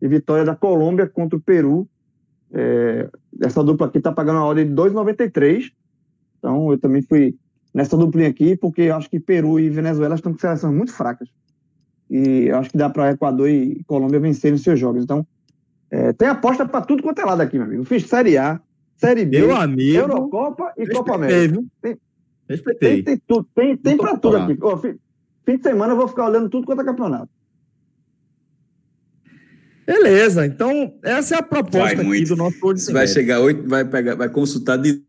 Speaker 2: e vitória da Colômbia contra o Peru. É, essa dupla aqui está pagando a ordem de 2,93. Então, eu também fui nessa duplinha aqui, porque eu acho que Peru e Venezuela estão com seleções muito fracas. E eu acho que dá para Equador e Colômbia vencerem seus jogos. Então, é, tem aposta para tudo quanto é lado aqui, meu amigo. Fiz Série A, Série B,
Speaker 1: meu amigo,
Speaker 2: Eurocopa e Copa América.
Speaker 1: Tem, Respeitei.
Speaker 2: Tem, tem, tudo, tem, tem para tudo aqui. Oh, fim, fim, de semana eu vou ficar olhando tudo quanto é campeonato.
Speaker 1: Beleza, então essa é a proposta vai aqui do nosso
Speaker 3: Você vai chegar oito, vai pegar, vai consultar de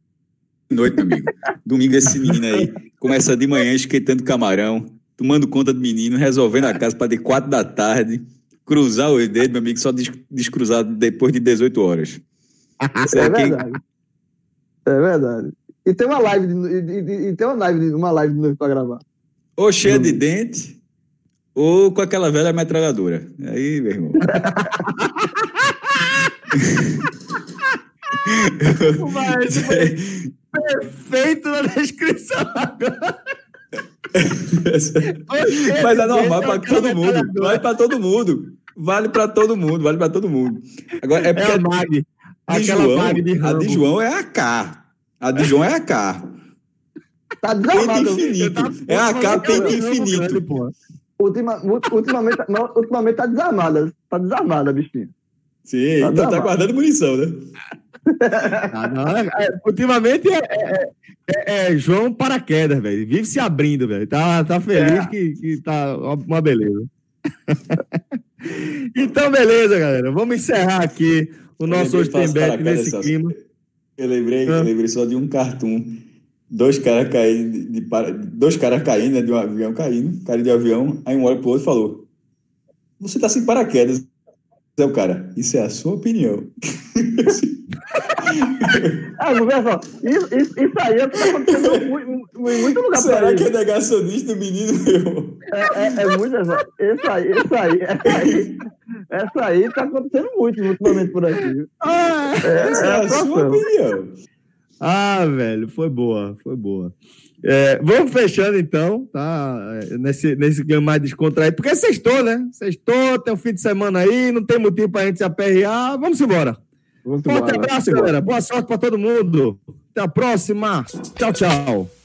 Speaker 3: noite, meu amigo. Domingo esse menino aí começa de manhã esquentando camarão, tomando conta do menino, resolvendo a casa para de quatro da tarde cruzar os dedos, meu amigo, só descruzar depois de 18 horas.
Speaker 2: é verdade. É verdade. E tem uma live, de, e, e, tem uma live, uma live de novo pra gravar.
Speaker 3: Ou cheia de dente, ou com aquela velha metralhadora. Aí, meu irmão.
Speaker 1: Mas, perfeito na descrição agora.
Speaker 3: Mas é normal para todo mundo. Vai para todo mundo. Vale para todo mundo, vale para todo mundo. Agora, é porque
Speaker 1: É a Mag.
Speaker 3: de
Speaker 1: Aquela
Speaker 3: João,
Speaker 1: Mag de
Speaker 3: a de. João é a K. A de João é a K.
Speaker 2: Tá desarmado.
Speaker 3: infinito. É a pente infinito.
Speaker 2: Ultima, ultimamente, não, ultimamente tá desarmada. Tá desarmada, bichinho.
Speaker 3: Sim,
Speaker 2: Tá
Speaker 3: então tá guardando munição, né?
Speaker 1: Ah, não, é- é- ultimamente é, é- é- é João Paraquedas, velho. Vive se abrindo, velho. Tá, tá feliz
Speaker 2: É.
Speaker 1: que, que tá uma- beleza. então, beleza, galera. Vamos encerrar aqui o nosso hoje tem bet nesse clima.
Speaker 3: Eu lembrei,
Speaker 1: Ah.
Speaker 3: eu lembrei só de um cartoon. Dois caras caindo, de, dois caras caindo, né, de um avião caindo, cara de avião, aí um olha pro outro e falou: Você tá sem paraquedas. É o cara, isso é a sua opinião.
Speaker 2: Ah, só, isso, isso, isso aí é tá acontecendo em muito, lugar
Speaker 3: Será que é negacionista, menino meu?
Speaker 2: É, é, é muito. Isso aí, isso aí, essa aí, essa aí tá acontecendo muito ultimamente por aqui.
Speaker 1: Ah,
Speaker 2: É,
Speaker 3: Essa
Speaker 2: é
Speaker 3: é
Speaker 2: a
Speaker 3: a sua opinião.
Speaker 1: Ah, velho, foi boa, foi boa. É, vamos fechando então, tá? É, Nesse, nesse clima mais descontraído, porque sextou, né? Sextou, tem um fim de semana aí, não tem motivo pra gente se aperrear. Vamos embora.
Speaker 2: Vamos
Speaker 1: Forte
Speaker 2: embora.
Speaker 1: abraço, galera. Boa sorte pra todo mundo. Até a próxima. Tchau, tchau.